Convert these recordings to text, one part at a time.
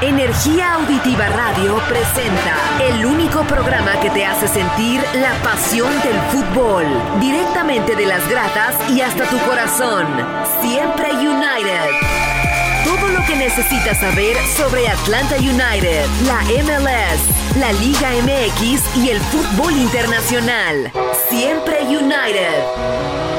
Energía Auditiva Radio presenta el único programa que te hace sentir la pasión del fútbol, directamente de las gratas y hasta tu corazón. Siempre United. Todo lo que necesitas saber sobre Atlanta United, la MLS, la Liga MX y el fútbol internacional. Siempre United.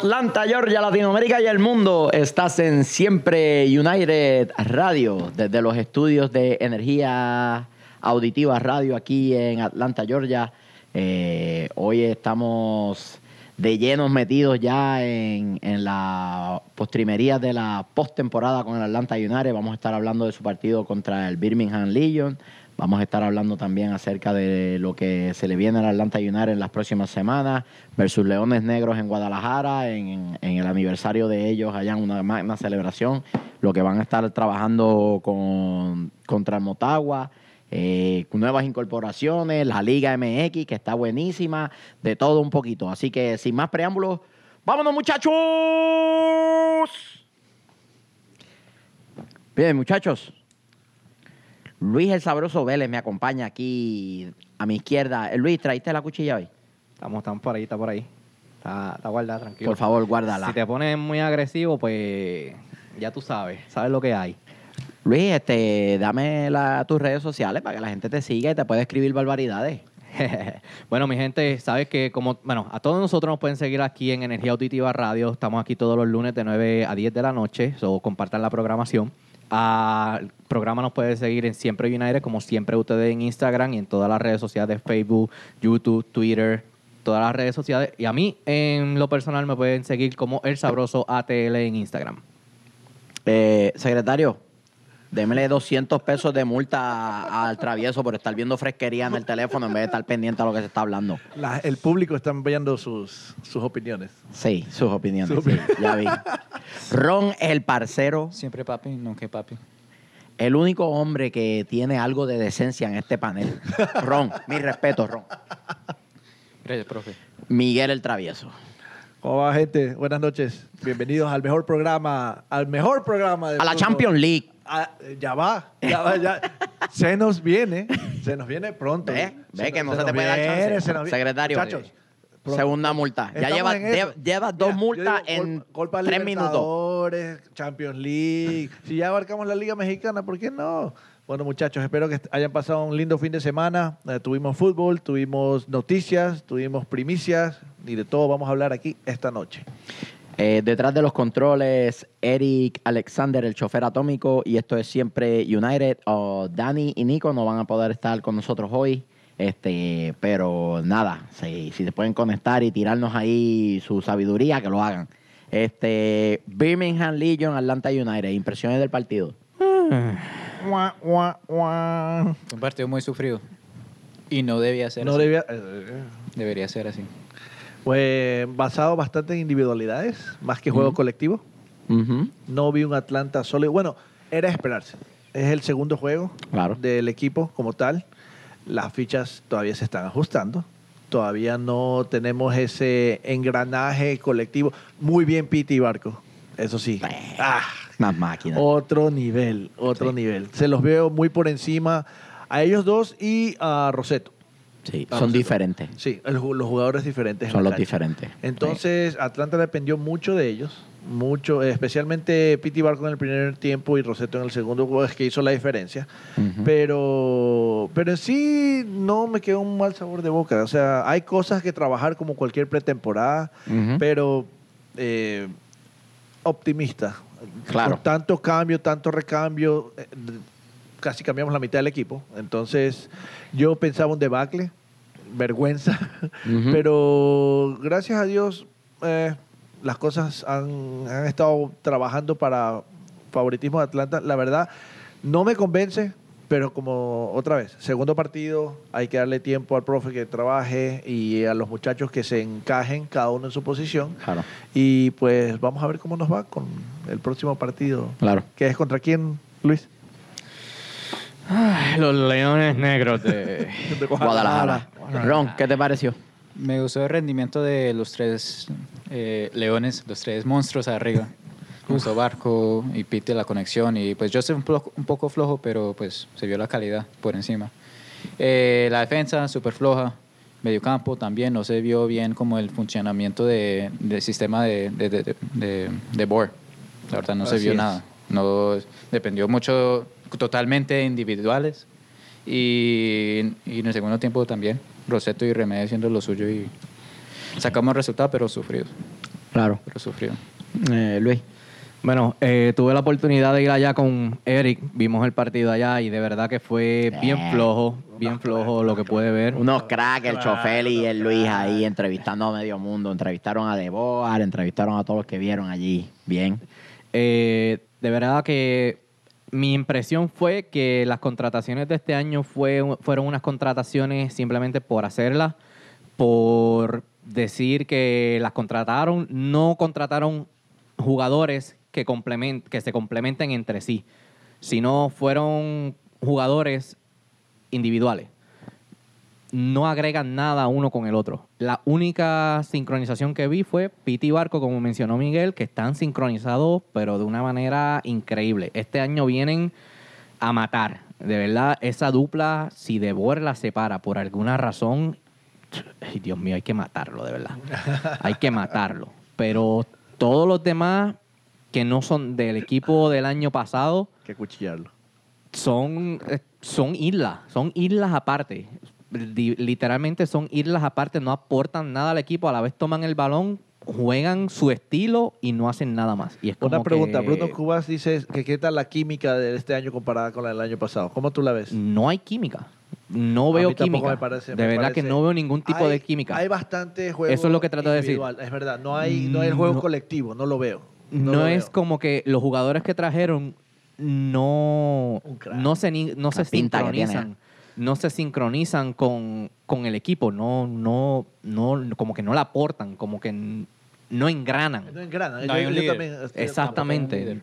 Atlanta, Georgia, Latinoamérica y el mundo. Estás en Siempre United Radio, desde los estudios de Energía Auditiva Radio aquí en Atlanta, Georgia. Eh, hoy estamos de llenos metidos ya en, en la postrimería de la postemporada con el Atlanta United. Vamos a estar hablando de su partido contra el Birmingham Legion. Vamos a estar hablando también acerca de lo que se le viene al Atlanta United en las próximas semanas versus Leones Negros en Guadalajara, en, el aniversario de ellos allá en una magna celebración, lo que van a estar trabajando con, contra el Motagua, eh, nuevas incorporaciones, la Liga MX que está buenísima, de todo un poquito. Así que sin más preámbulos, vámonos muchachos. Bien, muchachos. Luis el Sabroso Vélez me acompaña aquí a mi izquierda. Eh, Luis, ¿traíste la cuchilla hoy? Estamos, estamos por ahí, está por ahí. Está, está guardada, tranquilo. Por favor, guárdala. Si te pones muy agresivo, pues ya tú sabes, sabes lo que hay. Luis, este, dame la- tus redes sociales para que la gente te siga y te pueda escribir barbaridades. bueno, mi gente, sabes que como, bueno, a todos nosotros nos pueden seguir aquí en Energía Auditiva Radio. Estamos aquí todos los lunes de 9 a 10 de la noche, so compartan la programación. El programa nos puede seguir en Siempre United, como siempre ustedes en Instagram y en todas las redes sociales Facebook, YouTube, Twitter, todas las redes sociales. Y a mí, en lo personal, me pueden seguir como El Sabroso ATL en Instagram. Eh, secretario, démele 200 pesos de multa al travieso por estar viendo fresquería en el teléfono en vez de estar pendiente a lo que se está hablando. La- el público está enviando sus, sus opiniones. Sí, sus opiniones. Sus sí, ya vi. Ron, el parcero, Siempre papi, nunca papi. el único hombre que tiene algo de decencia en este panel. Ron, mi respeto, Ron. Gracias, profe. Miguel el travieso. ¿Cómo va, gente? Buenas noches. Bienvenidos al mejor programa, al mejor programa de A la. Champions League. Ah, ya va, ya va, ya. Se nos viene, se nos viene pronto. Ve, ve Se que no nos- se te puede dar viene, chance. se. Secretario. Muchachos, pronto. Segunda multa. Ya Estamos lleva, dos Mira, multas digo, en Copa tres minutos. Champions League. Si ya abarcamos la Liga Mexicana, ¿por qué no? Bueno, muchachos, espero que hayan pasado un lindo fin de semana. Eh, tuvimos fútbol, tuvimos noticias, tuvimos primicias y de todo vamos a hablar aquí esta noche. Eh, detrás de los controles, Eric Alexander, el chofer atómico, y esto es siempre United. Oh, Dani y Nico no van a poder estar con nosotros hoy, este, pero nada, si, si se pueden conectar y tirarnos ahí su sabiduría, que lo hagan. Este, Birmingham Legion, Atlanta United, impresiones del partido. Un partido muy sufrido. Y no debía ser No así. debía. eh, Debería ser así. Pues basado bastante en individualidades, más que juego colectivo. No vi un Atlanta sólido. Bueno, era esperarse. Es el segundo juego Claro. del equipo como tal. Las fichas todavía se están ajustando. Todavía no tenemos ese engranaje colectivo. Muy bien, Piti y Barco. Eso sí. Ah, Más máquinas. otro nivel, otro Sí. nivel. Se los veo muy por encima a ellos dos y a Roseto. Sí, vamos son diferentes. Sí, el los jugadores diferentes. en Son los cancha. diferentes. Entonces, Atlanta dependió mucho de ellos, mucho, especialmente Piti Barco en el primer tiempo y Roseto en el segundo, es que hizo la diferencia. Sí. Pero, pero en sí no me quedó un mal sabor de boca. O sea, hay cosas que trabajar como cualquier pretemporada, pero eh, optimista. Claro. Con tanto cambio, tanto recambio, eh, casi cambiamos la mitad del equipo. Entonces, yo pensaba un debacle, vergüenza, pero gracias a Dios eh, las cosas han, han estado trabajando para favoritismo de Atlanta. La verdad, no me convence, pero como otra vez, segundo partido, hay que darle tiempo al profe que trabaje y a los muchachos que se encajen cada uno en su posición. Claro, Y pues vamos a ver cómo nos va con el próximo partido. claro. ¿Que es contra quién, Luis? Ay, los leones negros de... De Guadalajara. Ron, ¿qué te pareció? Me gustó el rendimiento de los tres eh, leones, los tres monstruos arriba. Gustó Barco y Pite la conexión y pues yo soy un, plo- un poco flojo, pero pues se vio la calidad por encima. Eh, la defensa súper floja, mediocampo también no se vio bien como el funcionamiento de- del sistema de, de, de, de, de. La verdad no se Así vio es. nada. No dependió mucho, totalmente individuales. Y, y en el segundo tiempo también, Roseto y Remedio haciendo lo suyo y sacamos resultados, pero sufridos. Claro. Pero sufridos. Eh, Luis. Bueno, eh, tuve la oportunidad de ir allá con Eric, vimos el partido allá y de verdad que fue bien Eh. flojo, bien flojo lo que puede ver. Unos cracks, el chofer y el Luis ahí entrevistando a medio mundo. Entrevistaron a Deboar, entrevistaron a todos los que vieron allí. Bien. Eh, de verdad que mi impresión fue que las contrataciones de este año fue, fueron unas contrataciones simplemente por hacerlas, por decir que las contrataron, no contrataron jugadores que, complement, que se complementen entre sí, sino fueron jugadores individuales. No agregan nada uno con el otro. La única sincronización que vi fue Piti y Barco, como mencionó Miguel, que están sincronizados, pero de una manera increíble. Este año vienen a matar. De verdad, esa dupla, si De Boer la separa por alguna razón, ay, Dios mío, hay que matarlo, de verdad. hay que matarlo. Pero todos los demás que no son del equipo del año pasado, que cuchillarlo. son, eh, son islas, son islas aparte. Literalmente son islas aparte, no aportan nada al equipo, a la vez toman el balón, juegan su estilo y no hacen nada más. Y es como Una pregunta, que Bruno Cubas dice que qué tal la química de este año comparada con la del año pasado. ¿Cómo tú la ves? no hay química. No veo química. me parece, de me verdad parece- que no veo ningún tipo Hay- de química. Hay bastante juego Eso es lo que trato de decir. Es verdad, no hay, no hay el juego No. colectivo, no lo veo. no lo es veo. como que los jugadores que trajeron no, no se, no se sincronizan. No se sincronizan con, con el equipo. No, no, no, como que no la aportan, como que no engranan. No engrana. No hay un líder. estoy- Exactamente.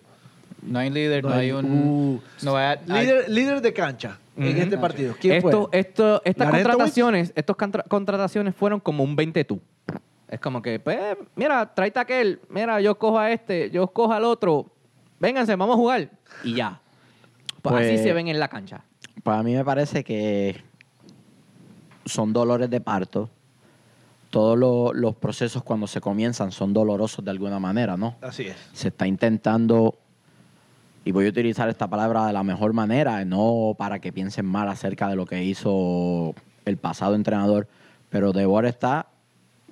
No hay un líder, no, No hay- hay un... uh. no hay- hay- Líder, líder de cancha en Ujú. este partido. ¿Quién Esto, fue? esto, estas contrataciones, estos contra- contrataciones fueron como un 20 tú. Es como que, pues, mira, tráete a aquel, mira, yo cojo a este, yo cojo al otro, vénganse, vamos a jugar. Y ya. Pues, así Pues- se ven en la cancha. Pues a mí me parece que son dolores de parto. Todos lo- los procesos cuando se comienzan son dolorosos de alguna manera, ¿no? Así es. Se está intentando, y voy a utilizar esta palabra de la mejor manera, no para que piensen mal acerca de lo que hizo el pasado entrenador, pero Debor está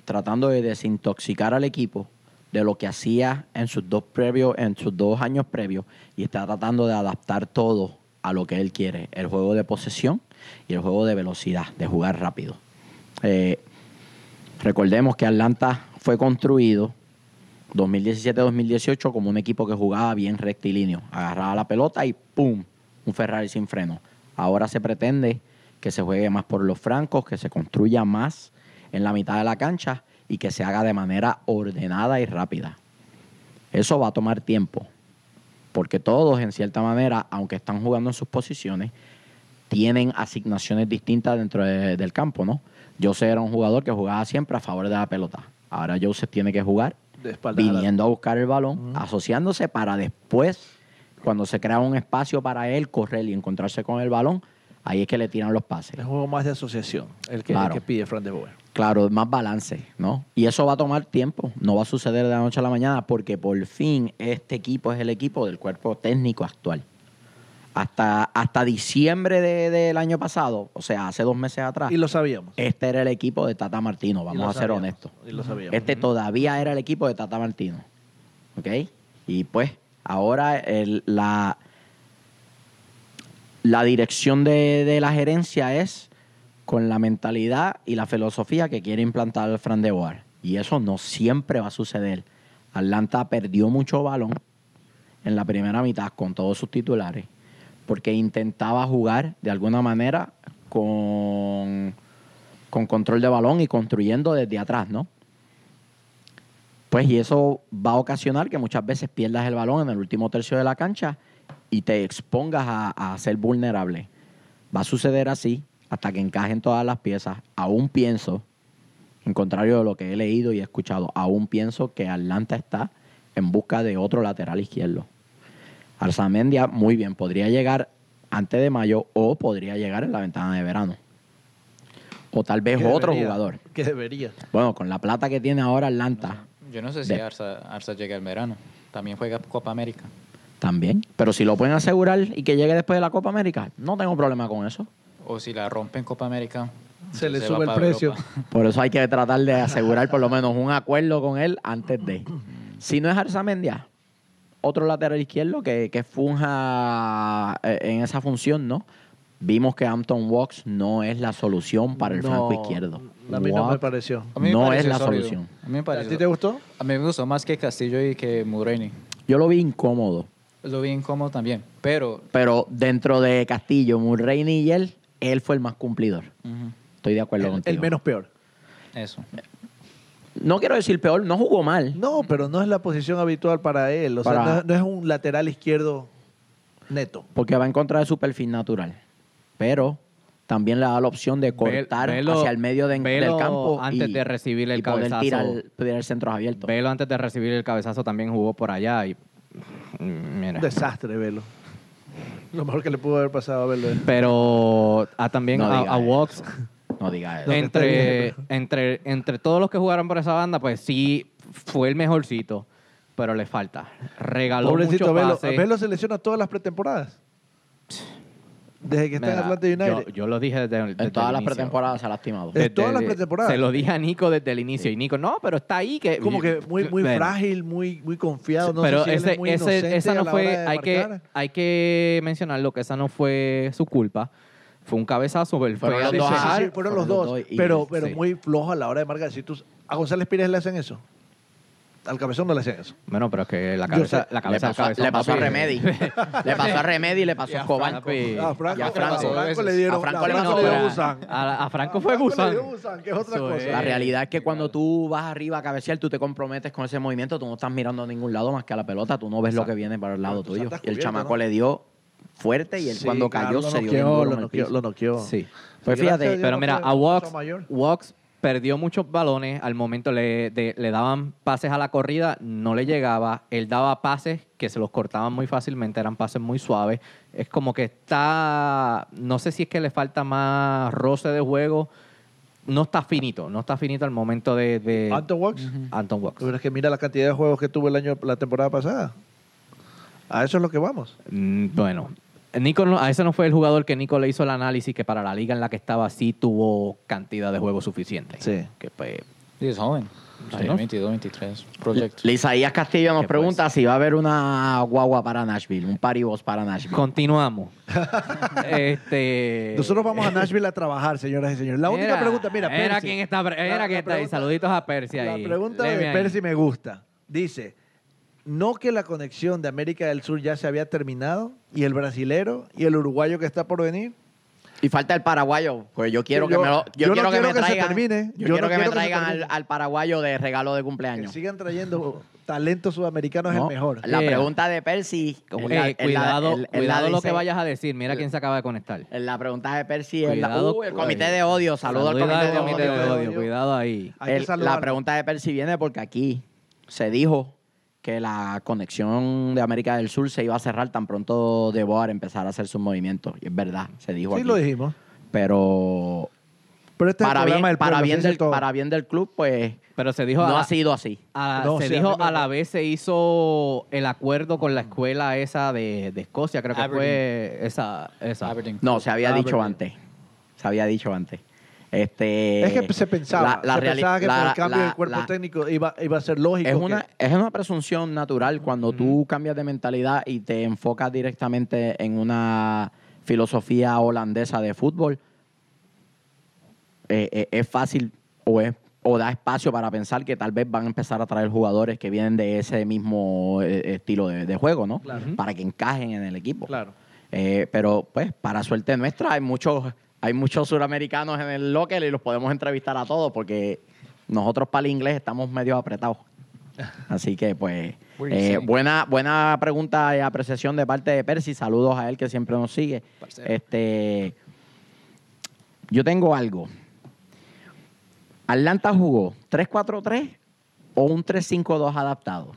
tratando de desintoxicar al equipo de lo que hacía en sus dos previos, en sus dos años previos, y está tratando de adaptar todo a lo que él quiere, el juego de posesión y el juego de velocidad, de jugar rápido. Eh, recordemos que Atlanta fue construido 2017-2018 como un equipo que jugaba bien rectilíneo, agarraba la pelota y ¡pum! un Ferrari sin freno. Ahora se pretende que se juegue más por los francos, que se construya más en la mitad de la cancha y que se haga de manera ordenada y rápida. Eso va a tomar tiempo, porque todos en cierta manera, aunque están jugando en sus posiciones, tienen asignaciones distintas dentro de- del campo, ¿no? Jose era un jugador que jugaba siempre a favor de la pelota. Ahora Joseph tiene que jugar De espaldas a la- viniendo a buscar el balón, asociándose para después, cuando se crea un espacio para él, correr y encontrarse con el balón, ahí es que le tiran los pases. Es un juego más de asociación, el que, el que pide Fran de Boer. Claro, más balance, ¿no? Y eso va a tomar tiempo, no va a suceder de la noche a la mañana, porque por fin este equipo es el equipo del cuerpo técnico actual. Hasta, hasta diciembre de- del año pasado, o sea, hace dos meses atrás, Y lo sabíamos. este era el equipo de Tata Martino, Y vamos a ser sabíamos, honestos. Y lo sabíamos. Este todavía era el equipo de Tata Martino. ¿Ok? Y pues, ahora el- la, la dirección de, de la gerencia es con la mentalidad y la filosofía que quiere implantar el Fran de Boer. Y eso no siempre va a suceder. Atlanta perdió mucho balón en la primera mitad con todos sus titulares porque intentaba jugar de alguna manera con, con control de balón y construyendo desde atrás, ¿no? Pues y eso va a ocasionar que muchas veces pierdas el balón en el último tercio de la cancha y te expongas a, a ser vulnerable. Va a suceder así hasta que encajen todas las piezas. Aún pienso, en contrario de lo que he leído y he escuchado, aún pienso que Atlanta está en busca de otro lateral izquierdo. Arzamendia, muy bien, podría llegar antes de mayo o podría llegar en la ventana de verano. O tal vez otro debería, jugador. Que debería. Bueno, con la plata que tiene ahora Atlanta Yo no sé si De- Arza, Arza llega el verano. También juega Copa América. también. Pero si lo pueden asegurar y que llegue después de la Copa América, no tengo problema con eso. O si la rompen Copa América. Se le sube el precio. Europa. Por eso hay que tratar de asegurar por lo menos un acuerdo con él antes de. Si no es Arzamendia, otro lateral izquierdo que, que funja eh, en esa función, ¿no? Vimos que Hampton Walks no es la solución para el No, franco izquierdo. A mí no me pareció. A mí me No es la sólido. solución. A mí me ¿A pareció. ti te gustó? A mí me gustó más que Castillo y que Mulroney. Yo lo vi incómodo, Lo vi incómodo también. Pero. pero dentro de Castillo, Mulroney y él, él fue el más cumplidor. Estoy de acuerdo El, contigo. el menos peor. eso. No quiero decir peor, no jugó mal. No, pero no es la posición habitual para él. O sea, no, es- no es un lateral izquierdo neto. Porque va en contra de su perfil natural. Pero también le da la opción de cortar velo- hacia el medio de- del campo. antes y- de recibir el y poder cabezazo. tirar, tirar centros abiertos. Velo antes de recibir el cabezazo también jugó por allá y mm, mira. Un desastre, Velo. Lo mejor que le pudo haber pasado a Velo. es- Pero a, también No a, a. Walks, No diga eso. Entre, entre, entre todos los que jugaron por esa banda, pues sí fue el mejorcito, pero le falta. Regaló Pobrecito muchos Velo. pases. Velo se lesiona todas las pretemporadas. Desde que está en Atlanta United. Yo, yo lo dije desde, desde en todas el las inicio. pretemporadas se ha lastimado. Eh, todas las pretemporadas. Se lo dije a Nico desde el inicio. Y Nico, no, pero está ahí. que como que muy, muy frágil, muy, muy confiado. No pero sé si él ese, es muy ese- inocente esa a no la fue, hora de hay que, hay que mencionarlo, que esa no fue su culpa. Fue un cabezazo, él Fueron los dos, Sí, sí, despejar. sí, fueron los fueron los dos. dos y- pero pero sí. muy flojo a la hora de marcar. Si tú, a González Pires le hacen eso. Al cabezón no le hacen eso. Bueno, pero es que la cabeza, la Le cabeza pasó, del cabezón, le pasó a. Remedy. le pasó a Remedy y le pasó a a Escobar. Franco. A Franco, Y a a Franco. Franco le dieron, A Franco a le pasó- le dio Busan. a, a Franco A fue le Busan. que es otra Eso cosa. La realidad es que cuando tú vas arriba a cabecear, tú te comprometes con ese movimiento, tú no estás mirando a ningún lado más que a la pelota, tú no ves lo que viene para el lado tuyo. Y el chamaco ¿no? le dio fuerte y él Sí, cuando claro, cayó lo se dio lo noqueó, lo noqueó. Sí. Pues fíjate, Pero mira, a. Walks perdió muchos balones. Al momento le, de- le daban pases a la corrida, no le llegaba. Él daba pases que se los cortaban muy fácilmente, eran pases muy suaves. Es como que está. No sé si es que le falta más roce de juego. No está finito, no está finito al momento de. de Anton Walks. Anton Walks. Pero es que mira la cantidad de juegos que tuvo el año, la temporada pasada. A eso es lo que vamos. Mm, Bueno, Nico no- a ese no fue el jugador que Nico le hizo el análisis que para la liga en la que estaba sí tuvo cantidad de juego suficiente. Sí. Que pues, Sí, es joven. Sí, Tiene ¿no? 22, 23. Project. Lisaías Castillo nos ¿Qué pregunta pues? si va a haber una guagua para Nashville, un paribos para Nashville. continuamos. este, Nosotros vamos a Nashville a trabajar, señoras y señores. La única pregunta, mira, Percy. quién está, mira La- la quién está ahí. pregunta- Saluditos a Percy La ahí. pregunta Léeme de ahí. Percy me gusta. Dice, no que la conexión de América del Sur ya se había terminado y el brasilero y el uruguayo que está por venir. Y falta el paraguayo, pues yo quiero que me lo, yo, yo no quiero que quiero me que se termine. yo, Yo no quiero que me que traigan al, termine. al paraguayo de regalo de Que cumpleaños. sigan trayendo talento sudamericano es el mejor. La pregunta de Percy, como Eh, que la- cuidado, cuidado lo dice- que vayas a decir. Mira quién se acaba de conectar. La pregunta de Percy es la, Cuidado, uh, el comité de odio. Saludos al comité, de, comité odio. de odio. odio. Cuidado ahí. Que la pregunta de Percy viene porque aquí se dijo que la conexión de América del Sur se iba a cerrar tan pronto de Boar empezar a hacer sus movimientos. Y es verdad, se dijo Sí, aquí. lo dijimos. Pero Pero este para es el bien, programa del para, bien del, todo. para bien del club, pues Pero se dijo no a, ha sido así. a- No, se sí, dijo a la vez se hizo el acuerdo con la escuela esa de, de Escocia, creo que fue esa, esa. Aberdeen. No, se había dicho antes. Se había dicho antes. Este, Es que se pensaba, la- la se pensaba que la- por el cambio del cuerpo técnico iba, iba a ser lógico. Es que- una, es una presunción natural cuando tú cambias de mentalidad y te enfocas directamente en una filosofía holandesa de fútbol. eh, eh, es fácil o, es, o da espacio para pensar que tal vez van a empezar a traer jugadores que vienen de ese mismo eh, estilo de, de juego, ¿no? Claro. Para que encajen en el equipo. Claro. Eh, pero, pues, para suerte nuestra, hay muchos, hay muchos suramericanos en el local y los podemos entrevistar a todos porque nosotros para el inglés estamos medio apretados. Así que, pues, eh, buena, buena pregunta y apreciación de parte de Percy. Saludos a él que siempre nos sigue. Parcero. Este, yo tengo algo. Atlanta jugó 3-4-3 o un 3-5-2 adaptado.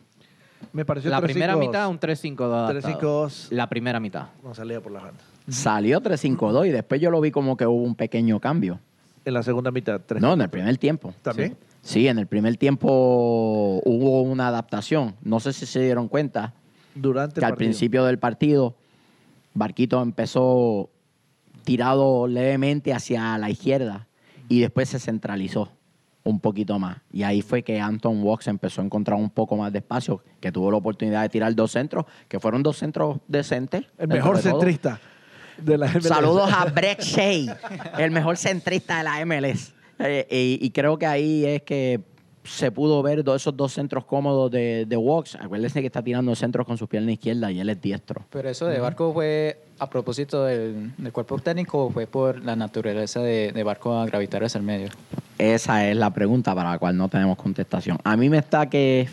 Me pareció La 3-5-2. primera mitad, un 3-5-2. adaptado. 3-5-2. La primera mitad. No salía por la banda. Salió 3-5-2 y después yo lo vi como que hubo un pequeño cambio. En la segunda mitad, 3 No, en el primer tiempo. ¿También? Sí, en el primer tiempo hubo una adaptación. No sé si se dieron cuenta Durante que el al partido. principio del partido Barquito empezó tirado levemente hacia la izquierda y después se centralizó un poquito más. Y ahí fue que Anton Walks empezó a encontrar un poco más de espacio, que tuvo la oportunidad de tirar dos centros, que fueron dos centros decentes. El mejor todo. Centrista de la MLS. Saludos a Brett Shea, el mejor centrista de la MLS. Eh, y, y creo que ahí es que se pudo ver do- esos dos centros cómodos de, de Walks. Acuérdense que está tirando centros con su pierna izquierda y él es diestro. Pero eso de Barco fue a propósito del, del cuerpo técnico o fue por la naturaleza de, de Barco a gravitar hacia el medio. Esa es la pregunta para la cual no tenemos contestación. A mí me está que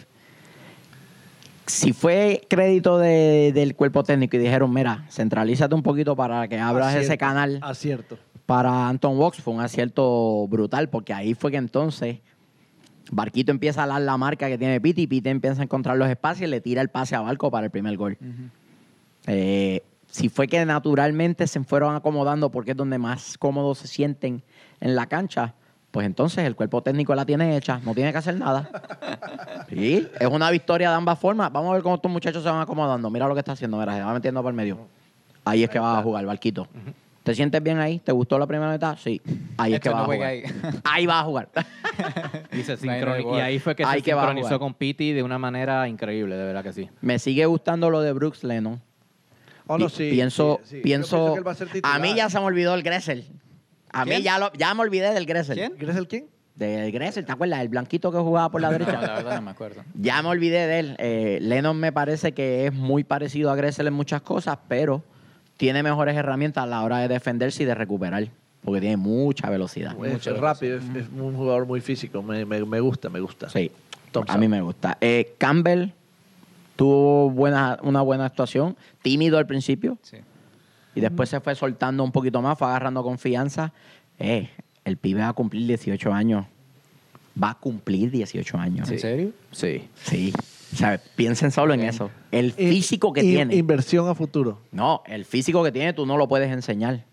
si fue crédito de- del cuerpo técnico y dijeron, mira, centralízate un poquito para que abras ese canal Acierto. para Anton Walks, fue un acierto brutal porque ahí fue que entonces Barquito empieza a dar la marca que tiene Piti y Piti empieza a encontrar los espacios y le tira el pase a Barco para el primer gol. Eh, si fue que naturalmente se fueron acomodando porque es donde más cómodos se sienten en la cancha, pues entonces el cuerpo técnico la tiene hecha, no tiene que hacer nada. Sí, es una victoria de ambas formas. Vamos a ver cómo estos muchachos se van acomodando. Mira lo que está haciendo, mira, se va metiendo por el medio. Ahí es que vas a jugar, Barquito. ¿Te sientes bien ahí? ¿Te gustó la primera mitad? Sí. Ahí es que vas a jugar. ahí. Ahí vas a jugar. Y, se y ahí fue que Ahí se que va a sincronizó jugar. con Piti de una manera increíble, de verdad que sí. Me sigue gustando lo de Brooks Lennon. Oh, no, sí, pienso, sí, sí. Yo pienso, que él va a ser a mí ya se me olvidó el Gressel. A mí ya, lo, ya me olvidé del Gressel. ¿Quién? ¿Quieres el quién? Del Gressel, ¿te acuerdas? El blanquito que jugaba por la No, derecha. la verdad no me acuerdo. Ya me olvidé de él. Eh, Lennon me parece que es muy parecido a Gressel en muchas cosas, pero tiene mejores herramientas a la hora de defenderse y de recuperar, porque tiene mucha velocidad. Es rápido, es, es un jugador muy físico. Me, me- me gusta, me gusta. Sí, a mí me gusta. Eh, Campbell tuvo buena, una buena actuación, tímido al principio, Sí. Y después se fue soltando un poquito más, fue agarrando confianza. Eh, el pibe va a cumplir 18 años. Va a cumplir 18 años. ¿En serio? Sí. Sí. O sea, piensen solo en eso. El Eh, físico que in- tiene. Inversión a futuro. No, el físico que tiene tú no lo puedes enseñar.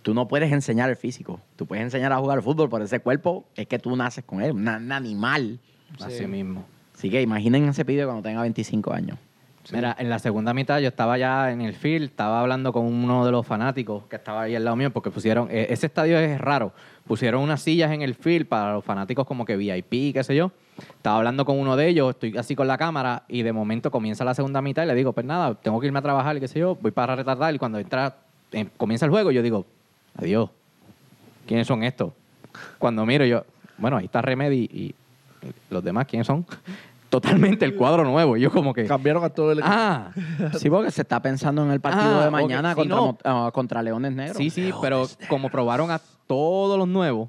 Tú no puedes enseñar el físico. Tú puedes enseñar a jugar fútbol, pero ese cuerpo es que tú naces con él, un animal. Así Sí. mismo. Así que imaginen ese pibe cuando tenga 25 años. Mira, en la segunda mitad yo estaba ya en el field, estaba hablando con uno de los fanáticos que estaba ahí al lado mío porque pusieron, eh, ese estadio es raro, pusieron unas sillas en el field para los fanáticos como que VIP, qué sé yo. Estaba hablando con uno de ellos, estoy así con la cámara y de momento comienza la segunda mitad y le digo, pues nada, tengo que irme a trabajar y qué sé yo, voy para retardar y cuando entra, eh, comienza el juego yo digo, adiós, ¿quiénes son estos? Cuando miro yo, bueno, ahí está Remedy y los demás, ¿quiénes son? Totalmente el cuadro nuevo. Y yo como que... Cambiaron a todo el equipo. Ah, Sí, porque se está pensando en el partido Ah, de mañana ok. Sí, contra. Mo- ah, contra Leones Negros. sí, sí, pero como probaron a todos los nuevos,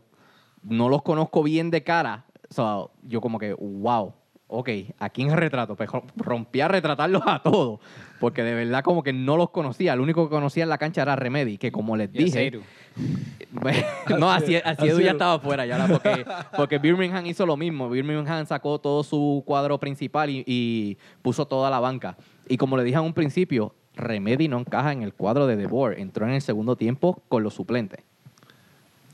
no los conozco bien de cara. So, yo como que, wow, ok, ¿a quién retrato? Pues rom- rompí a retratarlos a todos, porque de verdad como que no los conocía. El único que conocía en la cancha era Remedy, que como les dije... No, así, así Así Edu ya es. estaba fuera ya, porque, porque Birmingham hizo lo mismo. Birmingham sacó todo su cuadro principal y, y puso toda la banca. Y como le dije a un principio, Remedy no encaja en el cuadro de De Boer. Entró en el segundo tiempo con los suplentes.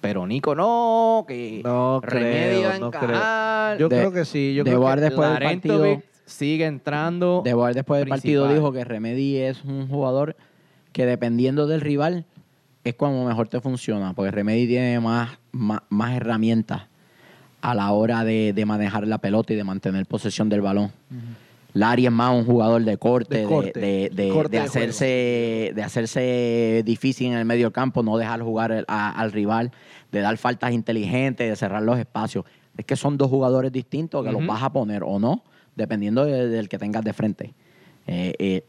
Pero Nico no, que No Remedy creo, va a no encajar. Yo De- creo que sí. Yo de creo que después del partido- sigue entrando. De Boer después del partido dijo que Remedy es un jugador que dependiendo del rival es como mejor te funciona, porque Remedy tiene más, más, más herramientas a la hora de, de manejar la pelota y de mantener posesión del balón. Larry es más un jugador de corte, De de, corte, de- de- corte de de hacerse, de hacerse difícil en el medio campo, no dejar jugar el- a- al rival, de dar faltas inteligentes, de cerrar los espacios. Es que son dos jugadores distintos que los vas a poner o no, dependiendo de- del que tengas de frente. Eh, eh,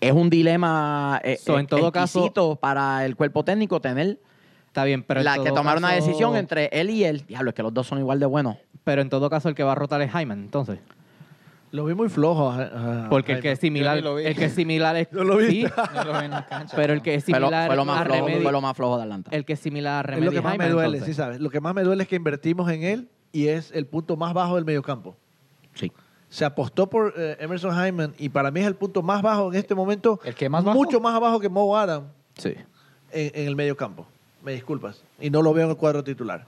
es un dilema eh, So, en todo caso- para el cuerpo técnico tener Está bien, pero la que tomar una decisión entre él y él. Diablo, es que los dos son igual de buenos. Pero en todo caso el que va a rotar es Hyman, entonces. Lo vi muy flojo. a- a- Porque el que es similar, lo vi. el que es similar es No lo sí, viste. No lo ven en la cancha. pero el que es Fue lo, similar fue lo más a flojo, Remedy- fue lo más flojo de Atlanta. el que es similar a Es Remedy lo que más me Hyman, duele, entonces. sí sabes. Lo que más me duele es que invertimos en él y es el punto más bajo del mediocampo. Sí. Se apostó por eh, Emerson Hyman y para mí es el punto más bajo en este momento. ¿El que más bajo? Mucho más abajo que Mo Adam Sí. en, en el mediocampo. Me disculpas. Y no lo veo en el cuadro titular.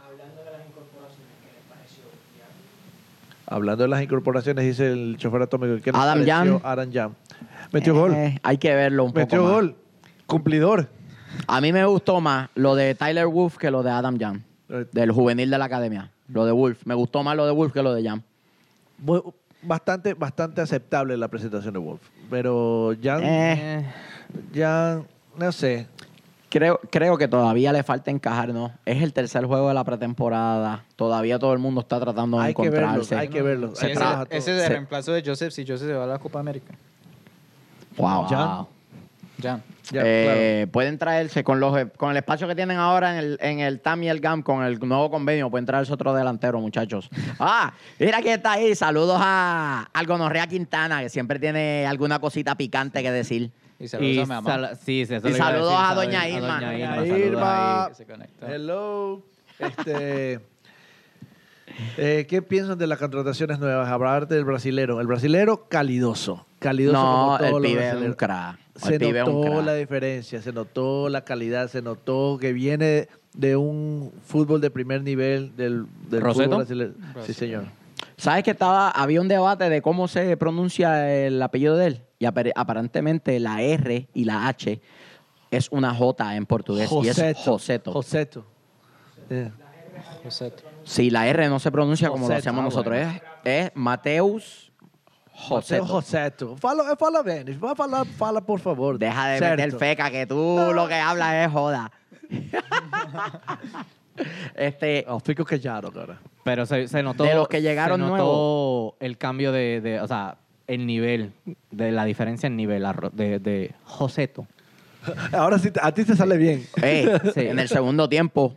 Hablando de las incorporaciones, dice el chofer atómico. ¿qué les Adam Jan. Adam Jan. Metió gol. Eh, hay que verlo un Metió poco más. gol. Cumplidor. A mí me gustó más lo de Tyler Wolf que lo de Adam Jan, Eh. del juvenil de la academia. Lo de Wolf. Me gustó más lo de Wolf que lo de Jan. Bu- Bastante, bastante aceptable la presentación de Wolf. Pero Jan, Eh, Jan, no sé. Creo, creo que todavía le falta encajar, ¿no? Es el tercer juego de la pretemporada. Todavía todo el mundo está tratando de Hay que verlo, encontrarse. hay que verlo. Sí, Hay que ese, trabajar todo. ese es el Se- reemplazo de Joseph si Joseph se va a la Copa América. Wow. Jan. Ya. Ya, Eh, Pueden traerse con los con el espacio que tienen ahora en el, en el TAM y el GAM, con el nuevo convenio, pueden traerse otro delantero, muchachos. Ah, mira que está ahí. Saludos a, al Gonorrea Quintana, que siempre tiene alguna cosita picante que decir. Y saludos Y a mi mamá. sal- sí, sí, eso Y saludos decir, a doña Irma. doña Doña saludos Irma. ahí. que se conectó. Hello. Este, eh, ¿Qué piensan de las contrataciones nuevas? Hablar del brasilero. El brasilero calidoso. Calidoso No, como todos el los pibe un crack. Se El notó crack. la diferencia, se notó la calidad, se notó que viene de un fútbol de primer nivel del, del ¿Roseto? fútbol brasileño. Sí, señor. ¿Sabes que estaba, había un debate de cómo se pronuncia el apellido de él? Y apare- aparentemente la R y la H es una J en portugués y es Joseto. Joseto. Eh, Joseto. Si la R no se pronuncia como lo Joseto, hacemos ah, nosotros, bueno. es, es Mateus Mateo Joseto. Joseto. Fala, fala bem. Va fala, fala, por favor. Deja de meter feca, que tú lo que hablas es joda. este, Eu fico callado, cara. Pero se, se notó. De los que llegaron se notó nuevos. el cambio de, de- O sea, el nivel. De la diferencia en nivel de, de Joseto. Ahora sí, a ti te sale bien. Ey, Sí. en el segundo tiempo,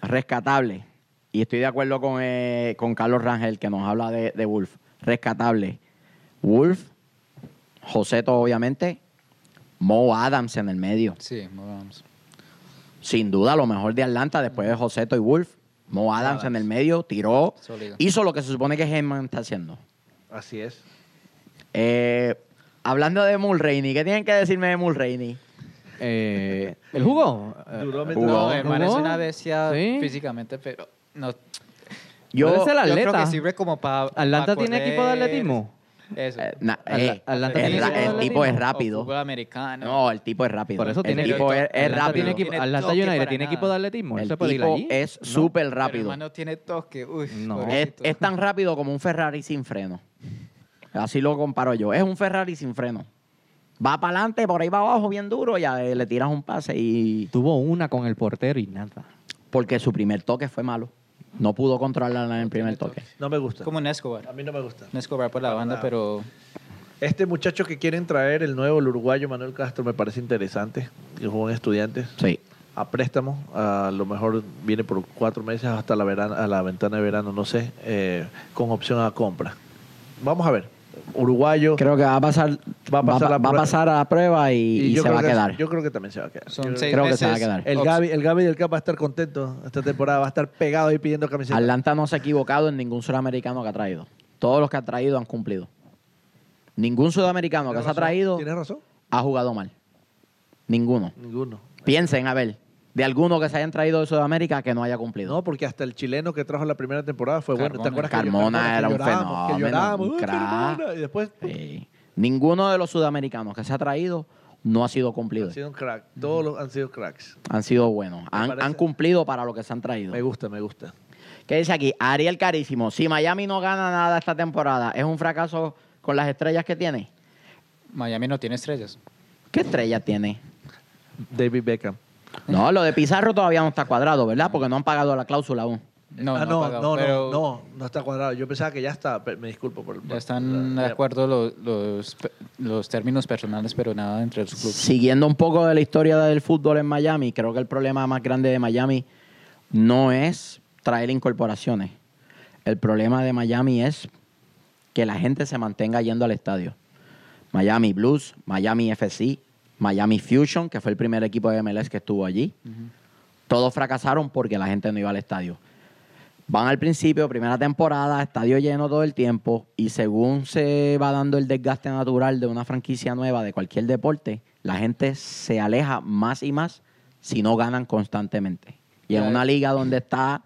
rescatable. Y estoy de acuerdo con, eh, con Carlos Rangel, que nos habla de, de Wolf. Rescatable. Wolf, Joseto, obviamente, Mo Adams en el medio. Sí, vamos. Sin duda, lo mejor de Atlanta después de Joseto y Wolf. Mo Adams, Adams. en el medio, tiró, Sólido. hizo lo que se supone que Heyman está haciendo. Así es. Eh, hablando de Mulroney, ¿qué tienen que decirme de Mulroney? Eh, ¿El jugo? Eh, Duró Jugó. No, el man es ¿Jugó? una bestia Sí. físicamente, pero no. Yo, Puede ser Yo creo atleta. que sirve como para. ¿Atlanta tiene equipo de atletismo? Eso. eh, na- Atla- eh, Atlanta es tiene ra- equipo de el tipo es atletismo. O rápido. americano. No, el tipo es rápido. Por eso el tiene tipo equipo- es, es Atlanta rápido. tiene equipo, Tiene Atlanta toque United para tiene nada. equipo de atletismo. El se puede ir tipo allí. es ¿no? súper Pero rápido. el no tiene toque. Uy, No. Es, es tan rápido como un Ferrari sin freno. Así lo comparo yo. Es un Ferrari sin freno. Va para adelante, por ahí va abajo, bien duro, y a- le tiras un pase y... Tuvo una con el portero y nada. Porque su primer toque fue malo. No pudo controlarla en el primer toque. No me gusta. Como un Escobar. A mí no me gusta. Un Escobar por la banda, nada. pero. Este muchacho que quieren traer, el nuevo, el uruguayo Manuel Castro, me parece interesante. Que jugó en Estudiantes. Sí. A préstamo. A lo mejor viene por cuatro meses hasta la, verano, a la ventana de verano, no sé. eh, con opción a compra. Vamos a ver. Uruguayo. Creo que va a pasar, Va a pasar va, la va a prueba. pasar a la prueba y, se creo va a que- quedar. Yo creo que también se va a quedar. Son seis creo que se va a quedar. El Gaby, el Gaby del Cap va a estar contento esta temporada, va a estar pegado ahí pidiendo camiseta. Atlanta no se ha equivocado en ningún sudamericano que ha traído. Todos los que ha traído han cumplido. Ningún sudamericano que ¿Tienes se ha traído ¿Tienes razón? ha jugado mal. Ninguno. Ninguno. Piensen, a ver, de alguno que se hayan traído de Sudamérica que no haya cumplido. No, porque hasta el chileno que trajo la primera temporada fue bueno. ¿Te Carmona. acuerdas que Carmona que era un fenómeno, Que llorábamos, un "Uy, crack". Carmona! Y después. Ninguno de los sudamericanos que se ha traído no ha sido cumplido. han sido un crack. Todos los han sido cracks. Han sido buenos. Han cumplido para lo que se han traído. Me gusta, me gusta. ¿Qué dice aquí? Ariel Carísimo. Si Miami no gana nada esta temporada, ¿es un fracaso con las estrellas que tiene? Miami no tiene estrellas. ¿Qué estrellas tiene? David Beckham. No, lo de Pizarro todavía no está cuadrado, ¿verdad? Porque no han pagado la cláusula aún. No, ah, no, no, pagado, no, pero no, no, no está cuadrado. Yo pensaba que ya está. Me disculpo por Ya están de acuerdo los, los, los términos personales, pero nada entre los clubes. Siguiendo un poco de la historia del fútbol en Miami, creo que el problema más grande de Miami no es traer incorporaciones. El problema de Miami es que la gente se mantenga yendo al estadio. Miami Blues, Miami FC, Miami Fusion, que fue el primer equipo de MLS que estuvo allí. Todos fracasaron porque la gente no iba al estadio. Van al principio, primera temporada, estadio lleno todo el tiempo y según se va dando el desgaste natural de una franquicia nueva de cualquier deporte, la gente se aleja más y más si no ganan constantemente. Y en una liga donde está,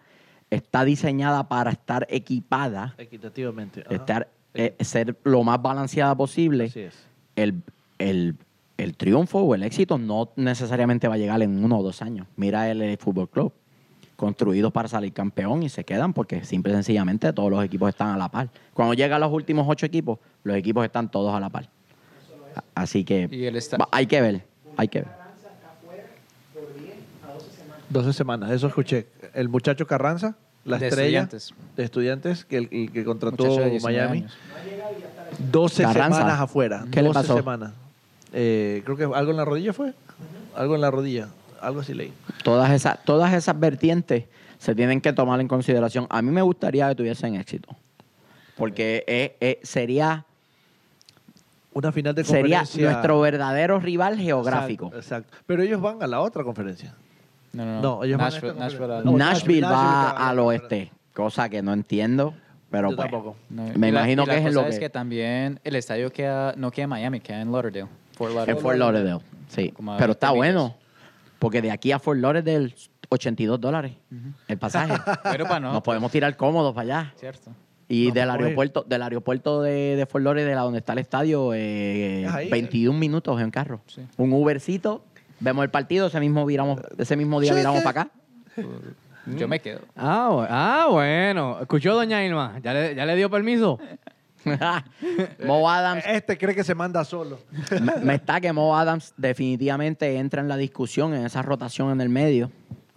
está diseñada para estar equipada, Equitativamente. estar, eh, ser lo más balanceada posible, Así es. el, el- el triunfo o el éxito no necesariamente va a llegar en uno o dos años. Mira el, Fútbol Club, construidos para salir campeón y se quedan porque simple y sencillamente todos los equipos están a la par. Cuando llegan los últimos ocho equipos, los equipos están todos a la par. Así que Y el va- hay que ver, hay que ver. 12 semanas, eso escuché. El muchacho Carranza, la De estrella Estudiantes. de estudiantes que, el, el que contrató Muchacho de 19 Miami. años. 12 Carranza. semanas afuera. ¿Qué le 12 pasó? semanas. Eh, creo que algo en la rodilla fue. Algo en la rodilla. Algo así leí. Todas esas, todas esas vertientes se tienen que tomar en consideración. A mí me gustaría que tuviesen éxito. Porque eh, eh, sería, Una final de sería conferencia. nuestro verdadero rival geográfico. Exacto, exacto. Pero ellos van a la otra conferencia. No, no, No, ellos van a Nashville, Nashville, No, Nashville Nashville va te va a al oeste, cosa que no entiendo, pero Yo pues, tampoco. Me y la- imagino la que es en cosa lo es que- que también el estadio queda, no queda en Miami, queda en Lauderdale. Fort Lauderdale. en Fort Lauderdale, sí. Como Pero 20 está bueno, porque de aquí a Fort Lauderdale 82 dólares el pasaje. Pero para no, Nos podemos tirar cómodos para allá. Cierto. Y Vamos del a aeropuerto, del aeropuerto de, de Fort Lauderdale, a donde está el estadio, eh, Es ahí. 21 minutos en carro. Sí. Un Ubercito, vemos el partido, ese mismo viramos, ese mismo día Sí, viramos para acá. Yo me quedo. Ah, bu- ah, bueno. ¿Escuchó doña Irma? ¿Ya le, ya le dio permiso? Mo Adams Este cree que se manda solo. me, me está que Mo Adams definitivamente entra en la discusión en esa rotación en el medio.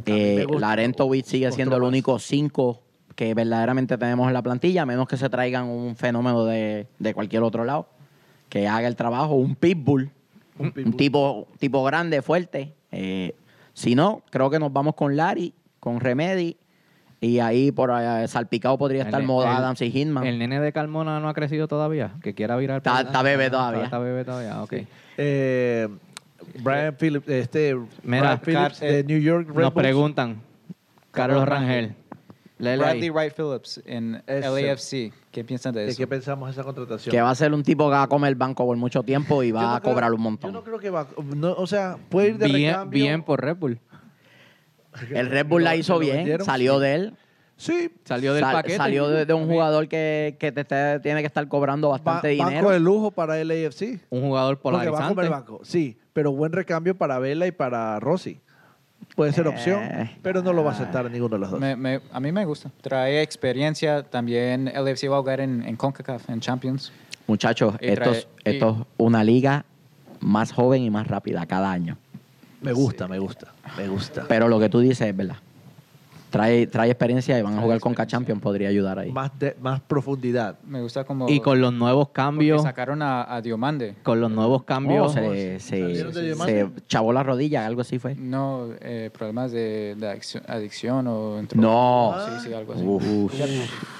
Eh, gusta. Larentovich sigue siendo el único cinco que verdaderamente tenemos en la plantilla, a menos que se traigan un fenómeno de, de cualquier otro lado, que haga el trabajo, un pitbull, Un un, pitbull. tipo, tipo grande, fuerte. Eh, si no, creo que nos vamos con Larry, con Remedy, y ahí por ahí, salpicado podría estar El- Mo el- Adams y Hitman. ¿El nene de Carmona no ha crecido todavía? ¿Que quiera virar? Está- para- está bebé todavía. Está, está bebé todavía, ok. Eh, Brian Phillips, este, Mira, Brian Phillips Car- de eh, New York Red Nos Bulls. preguntan, Carlos Rangel. Léele ahí. Bradley Wright Phillips en Ese. LAFC. ¿Qué piensan de ¿De eso? qué pensamos de esa contratación? Que va a ser un tipo que va a comer el banco por mucho tiempo y va no a creo- cobrar un montón. Yo no creo que va. no, o sea, puede ir de Bien, recambio. bien por Red Bull. El Red Bull la ¿Lo- hizo bien, salió de él. Sí, Salió del Sal- paquete. Salió de, de un jugador que, que te tiene que estar cobrando ba- bastante banco dinero. de lujo para el AFC. Un jugador Porque va a polarizante. banco. Sí, pero buen recambio para Vela y para Rossi. Puede ser opción, Eh. pero no lo va a aceptar ninguno de los dos. Me- me- a mí me gusta. Trae experiencia. También LAFC va a jugar en, en CONCACAF, en Champions. Muchachos, esto es una liga más joven y más rápida cada año. Me gusta, me gusta, me gusta. Pero lo que tú dices es verdad. Trae, trae experiencia y van a jugar con. Champions, podría ayudar ahí. Más, de- más profundidad. Me gusta como... Y con los nuevos cambios, sacaron a, a Diomande. con los nuevos Oh, cambios, se, se, ¿Salieron de se chavó la rodilla, algo así fue. No, eh, problemas de, de adicción, adicción o... entró- No. Sí, sí, algo así. Uf,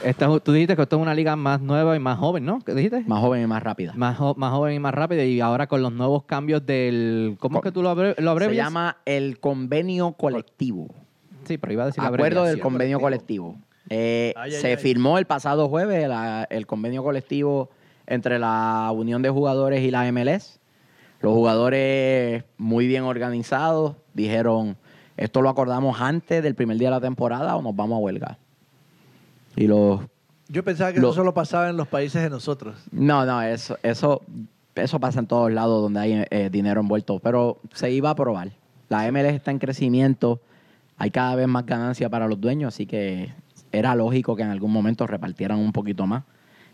esta es- tú dijiste que esto es una liga más nueva y más joven, ¿no? ¿Qué dijiste? más joven y más rápida. Más, jo- más joven y más rápida. Y ahora con los nuevos cambios del... ¿Cómo es que tú lo, abre- lo Se abrevias? llama el convenio colectivo. Sí, pero iba a decir la Acuerdo del convenio colectivo. Eh, Ay, ay, se ay. firmó el pasado jueves la- el convenio colectivo entre la Unión de Jugadores y la MLS. Los jugadores muy bien organizados dijeron, esto lo acordamos antes del primer día de la temporada o nos vamos a huelga. Y los... Yo pensaba que eso solo pasaba en los países de nosotros. No, no, eso, eso, eso pasa en todos lados donde hay eh, dinero envuelto, pero se iba a probar. La MLS está en crecimiento, hay cada vez más ganancia para los dueños, así que era lógico que en algún momento repartieran un poquito más.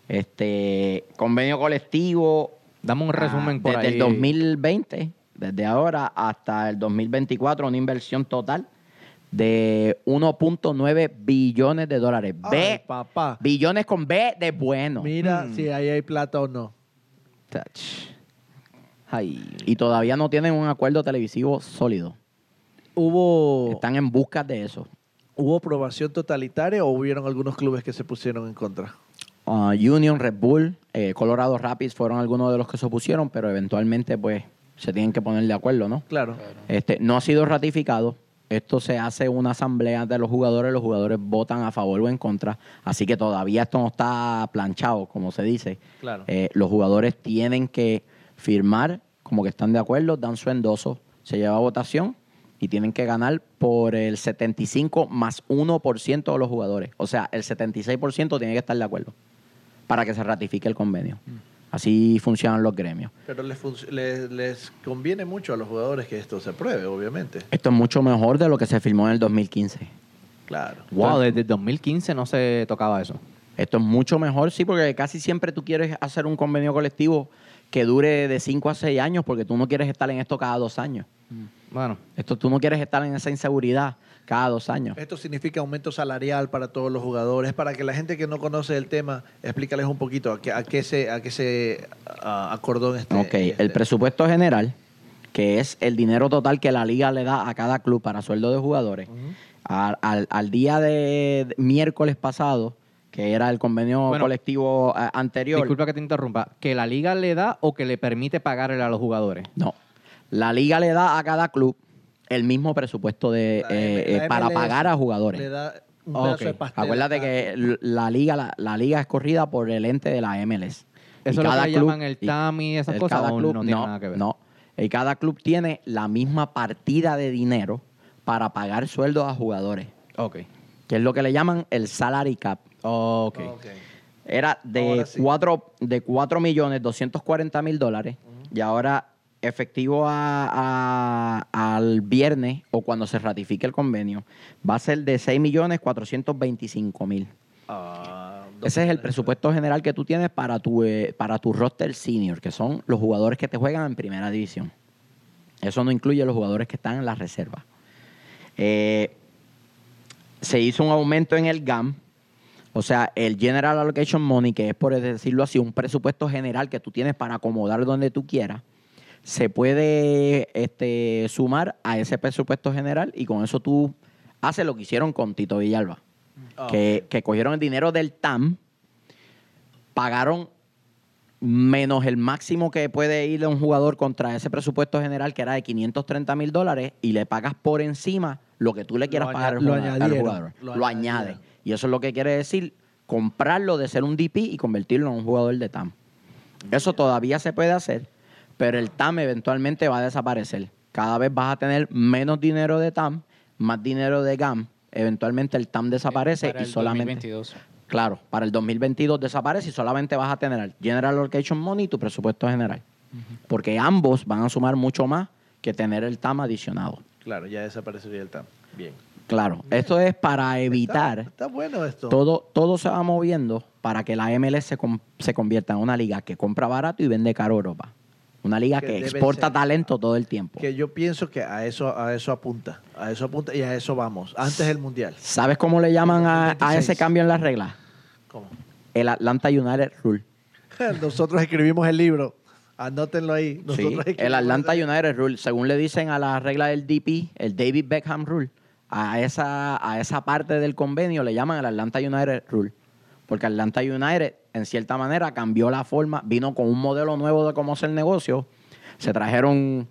Este convenio colectivo Dame un resumen ah, por desde ahí. el 2020, desde ahora hasta el 2024, una inversión total de 1.9 billones de dólares. Ay, B, papá. billones con B de bueno. Mira Mm. si ahí hay plata o no. Touch. Ay. Y todavía no tienen un acuerdo televisivo sólido. ¿Hubo, Están en busca de eso. ¿Hubo aprobación totalitaria o hubieron algunos clubes que se pusieron en contra? uh, Union, Red Bull, eh, Colorado Rapids fueron algunos de los que se opusieron, pero eventualmente pues se tienen que poner de acuerdo, ¿no? Claro. Este, no ha sido ratificado. Esto se hace una asamblea de los jugadores, los jugadores votan a favor o en contra, así que todavía esto no está planchado, como se dice. Claro. Eh, los jugadores tienen que firmar como que están de acuerdo, dan su endoso, se lleva a votación y tienen que ganar por el 75 más 1% de los jugadores. O sea, el 76% tiene que estar de acuerdo para que se ratifique el convenio. Así funcionan los gremios. Pero les, les, les conviene mucho a los jugadores que esto se apruebe, obviamente. Esto es mucho mejor de lo que se firmó en el 2015. Claro. Wow, desde el 2015 no se tocaba eso. Esto es mucho mejor, sí, porque casi siempre tú quieres hacer un convenio colectivo que dure de 5 a 6 años, porque tú no quieres estar en esto cada dos años. Bueno, Esto tú no quieres estar en esa inseguridad cada dos años. Esto significa aumento salarial para todos los jugadores. Para que la gente que no conoce el tema, explícales un poquito a qué, a qué se, a qué se acordó en este. Ok, en este- el presupuesto general, que es el dinero total que la liga le da a cada club para sueldo de jugadores, al, al- al día de miércoles pasado, que era el convenio Bueno, colectivo eh, anterior. disculpa que te interrumpa. ¿Que la liga le da o que le permite pagarle a los jugadores? No, la liga le da a cada club el mismo presupuesto de, La eh, eh, la para MLS pagar a jugadores. Le da un Ok. pedazo de pastel. Acuérdate a que la liga, la, la liga es corrida por el ente de la MLS. Y ¿Eso es lo cada que le club- llaman el y- TAM y esas el cosas cada o club- no tiene nada que ver? No, y cada club tiene la misma partida de dinero para pagar sueldos a jugadores, Ok. que es lo que le llaman el salary cap. Ok. Ok. Era de sí. 4 de cuatro millones 240 mil dólares y ahora efectivo a- a- al viernes o cuando se ratifique el convenio va a ser de 6 millones 425 mil. Ah, Ese es el presupuesto general que tú tienes para tu, eh, para tu roster senior, que son los jugadores que te juegan en primera división. Eso no incluye los jugadores que están en la reserva. Eh, se hizo un aumento en el GAM, o sea, el General Allocation Money, que es por decirlo así, un presupuesto general que tú tienes para acomodar donde tú quieras, se puede este, sumar a ese presupuesto general y con eso tú haces lo que hicieron con Tito Villalba Ah, que, que cogieron el dinero del TAM, pagaron menos el máximo que puede ir un jugador contra ese presupuesto general que era de 530 mil dólares y le pagas por encima lo que tú le quieras Lo pagar al lo jugador- al añadieron, jugador. lo Lo, añadieron. añade. Y eso es lo que quiere decir comprarlo de ser un DP y convertirlo en un jugador de TAM. Eso todavía se puede hacer, pero el TAM eventualmente va a desaparecer. Cada vez vas a tener menos dinero de TAM, más dinero de GAM. Eventualmente el TAM desaparece Para y el solamente... 2022. Claro, para el 2022 desaparece y solamente vas a tener el General Allocation Money y tu presupuesto general. Porque ambos van a sumar mucho más que tener el TAM adicionado. Claro, ya desaparecería el TAM. Bien. Claro, esto es para evitar... Está, está bueno esto. Todo, todo se va moviendo para que la MLS se, com- se convierta en una liga que compra barato y vende caro a Europa. Una liga Que exporta ser. talento todo el tiempo. Que yo pienso que a eso, a eso apunta. A eso apunta y a eso vamos. Antes del Mundial. ¿Sabes cómo le llaman a, a 26. ese cambio en las reglas? ¿Cómo? El Atlanta United Rule. Nosotros escribimos el libro. Anótenlo ahí. Nosotros Sí, el Atlanta United Rule, según le dicen a la regla del DP, el David Beckham Rule, a esa, a esa parte del convenio le llaman el Atlanta United Rule. Porque Atlanta United, en cierta manera, cambió la forma, vino con un modelo nuevo de cómo hacer negocio. Se trajeron,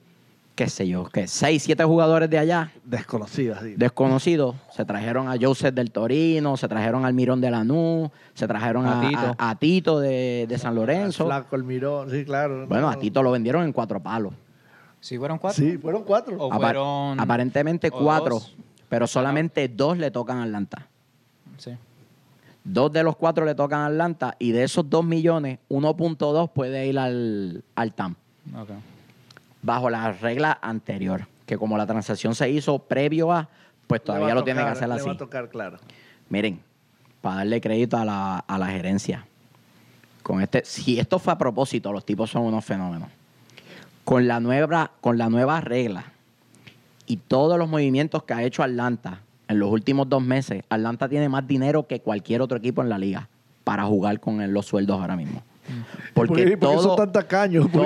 qué sé yo, que seis, siete jugadores de allá, Desconocidas. sí. desconocidos. Se trajeron a Joseph del Torino, se trajeron al Mirón de Lanús, se trajeron A a, Tito. a- a Tito de, de San Lorenzo. Flaco, el mirón. Sí, claro. Bueno, No. a Tito lo vendieron en cuatro palos. ¿Sí fueron cuatro? Sí, fueron cuatro. O Apar- fueron... aparentemente o cuatro, dos. pero solamente dos le tocan a Atlanta. Sí. Dos de los cuatro le tocan a Atlanta y de esos dos millones, 1.2 puede ir al, al TAM, bajo la regla anterior, que como la transacción se hizo previo a, pues todavía lo tienen que hacer le así. va a tocar, claro. Miren, para darle crédito a la, a la gerencia, con este, si esto fue a propósito, los tipos son unos fenómenos. Con la nueva, con la nueva regla y todos los movimientos que ha hecho Atlanta en los últimos dos meses, Atlanta tiene más dinero que cualquier otro equipo en la liga para jugar con los sueldos ahora mismo. Porque ¿Por qué todo, son tan tacaños? ¿Por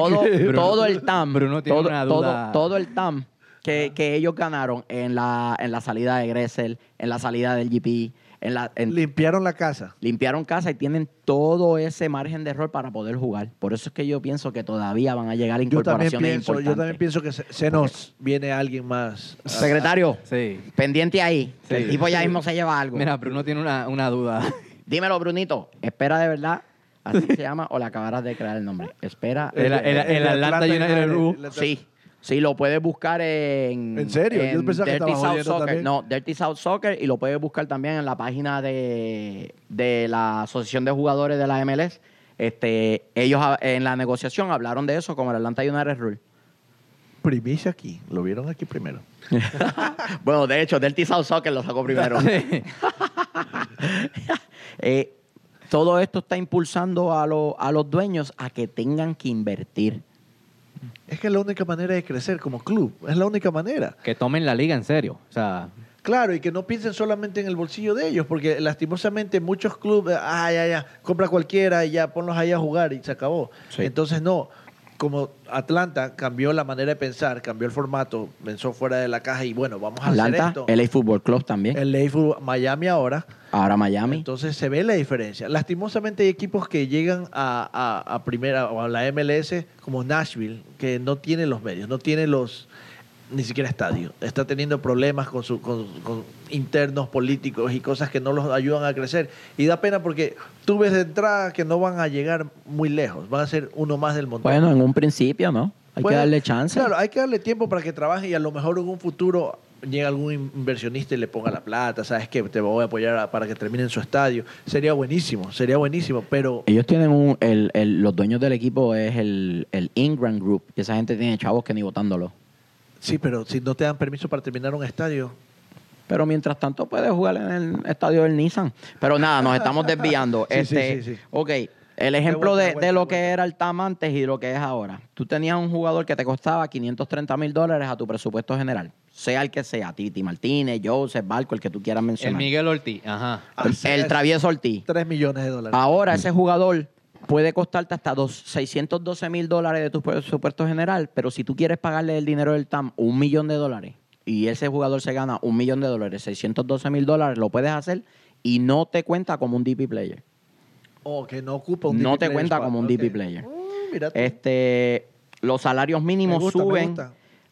todo, el TAM, Bruno tiene todo, una todo- duda. todo el TAM que, que ellos ganaron en la, en la salida de Gressel, en la salida del GP, en la, en- Limpiaron la casa. limpiaron casa y tienen todo ese margen de error para poder jugar. Por eso es que yo pienso que todavía van a llegar Yo también, incorporaciones pienso, yo importantes. también pienso que se, se nos viene alguien más. Secretario, Sí. pendiente ahí. El tipo ya mismo se lleva algo. Mira, Bruno tiene una, una duda. Dímelo, Brunito. Espera de verdad. Así se llama o le acabarás de crear el nombre. Espera. El- el- el de Atlanta United el Sí. Sí, lo puedes buscar en. ¿En serio? Yo pensaba Dirty South Soccer. también. No, Dirty South Soccer y lo puedes buscar también en la página de, de la Asociación de Jugadores de la MLS. Este, ellos en la negociación hablaron de eso como el Atlanta United Rule. Primicia aquí. Lo vieron aquí primero. bueno, de hecho, Dirty South Soccer lo sacó primero. Eh, todo esto está impulsando a, lo- a los dueños a que tengan que invertir. Es que es la única manera de crecer como club. Es la única manera. Que tomen la liga en serio. O sea, Claro, y que no piensen solamente en el bolsillo de ellos, porque lastimosamente muchos clubes, ah, ya, ya, compra cualquiera y ya ponlos ahí a jugar y se acabó. Sí. Entonces, no, como Atlanta cambió la manera de pensar, cambió el formato, pensó fuera de la caja y bueno, vamos a Atlanta, hacer esto. LA Football Club también. LA Fútbol- Miami ahora. Ahora Miami. Entonces se ve la diferencia. Lastimosamente hay equipos que llegan a, a- a primera o a la MLS como Nashville, que no tiene los medios, no tiene los ni siquiera estadio. Está teniendo problemas con, su, con, con internos políticos y cosas que no los ayudan a crecer. Y da pena porque tú ves de entrada que no van a llegar muy lejos, van a ser uno más del montón. Bueno, en un principio, ¿no? Hay que darle chance. Claro, hay que darle tiempo para que trabaje y a lo mejor en un futuro llega algún inversionista y le ponga la plata, sabes que te voy a apoyar para que termine en su estadio. Sería buenísimo, sería buenísimo, pero Ellos tienen un. El, el- los dueños del equipo es el, el Ingram Group. Y esa gente tiene chavos que ni votándolo. Sí, pero si no te dan permiso para terminar un estadio, Pero mientras tanto puedes jugar en el estadio del Nissan. Pero nada, nos estamos desviando. Sí, sí, este, sí, sí. Ok, el ejemplo de, de lo que era el TAM antes y lo que es ahora. Tú tenías un jugador que te costaba 530 mil dólares a tu presupuesto general. Sea el que sea, Titi Martínez, Joseph, Barco, el que tú quieras el mencionar. Miguel Ortiz. Ajá. El, el es. Travieso Ortiz. 3 millones de dólares. Ahora ese jugador puede costarte hasta dos, 612 mil dólares de tu presupuesto general, pero si tú quieres pagarle el dinero del TAM un millón de dólares y ese jugador se gana un millón de dólares, 612 mil dólares, lo puedes hacer y no te cuenta como un DP player. O que no ocupa un No DP te player cuenta como un Ok. DP player. Tú. Este, los salarios mínimos gusta, suben.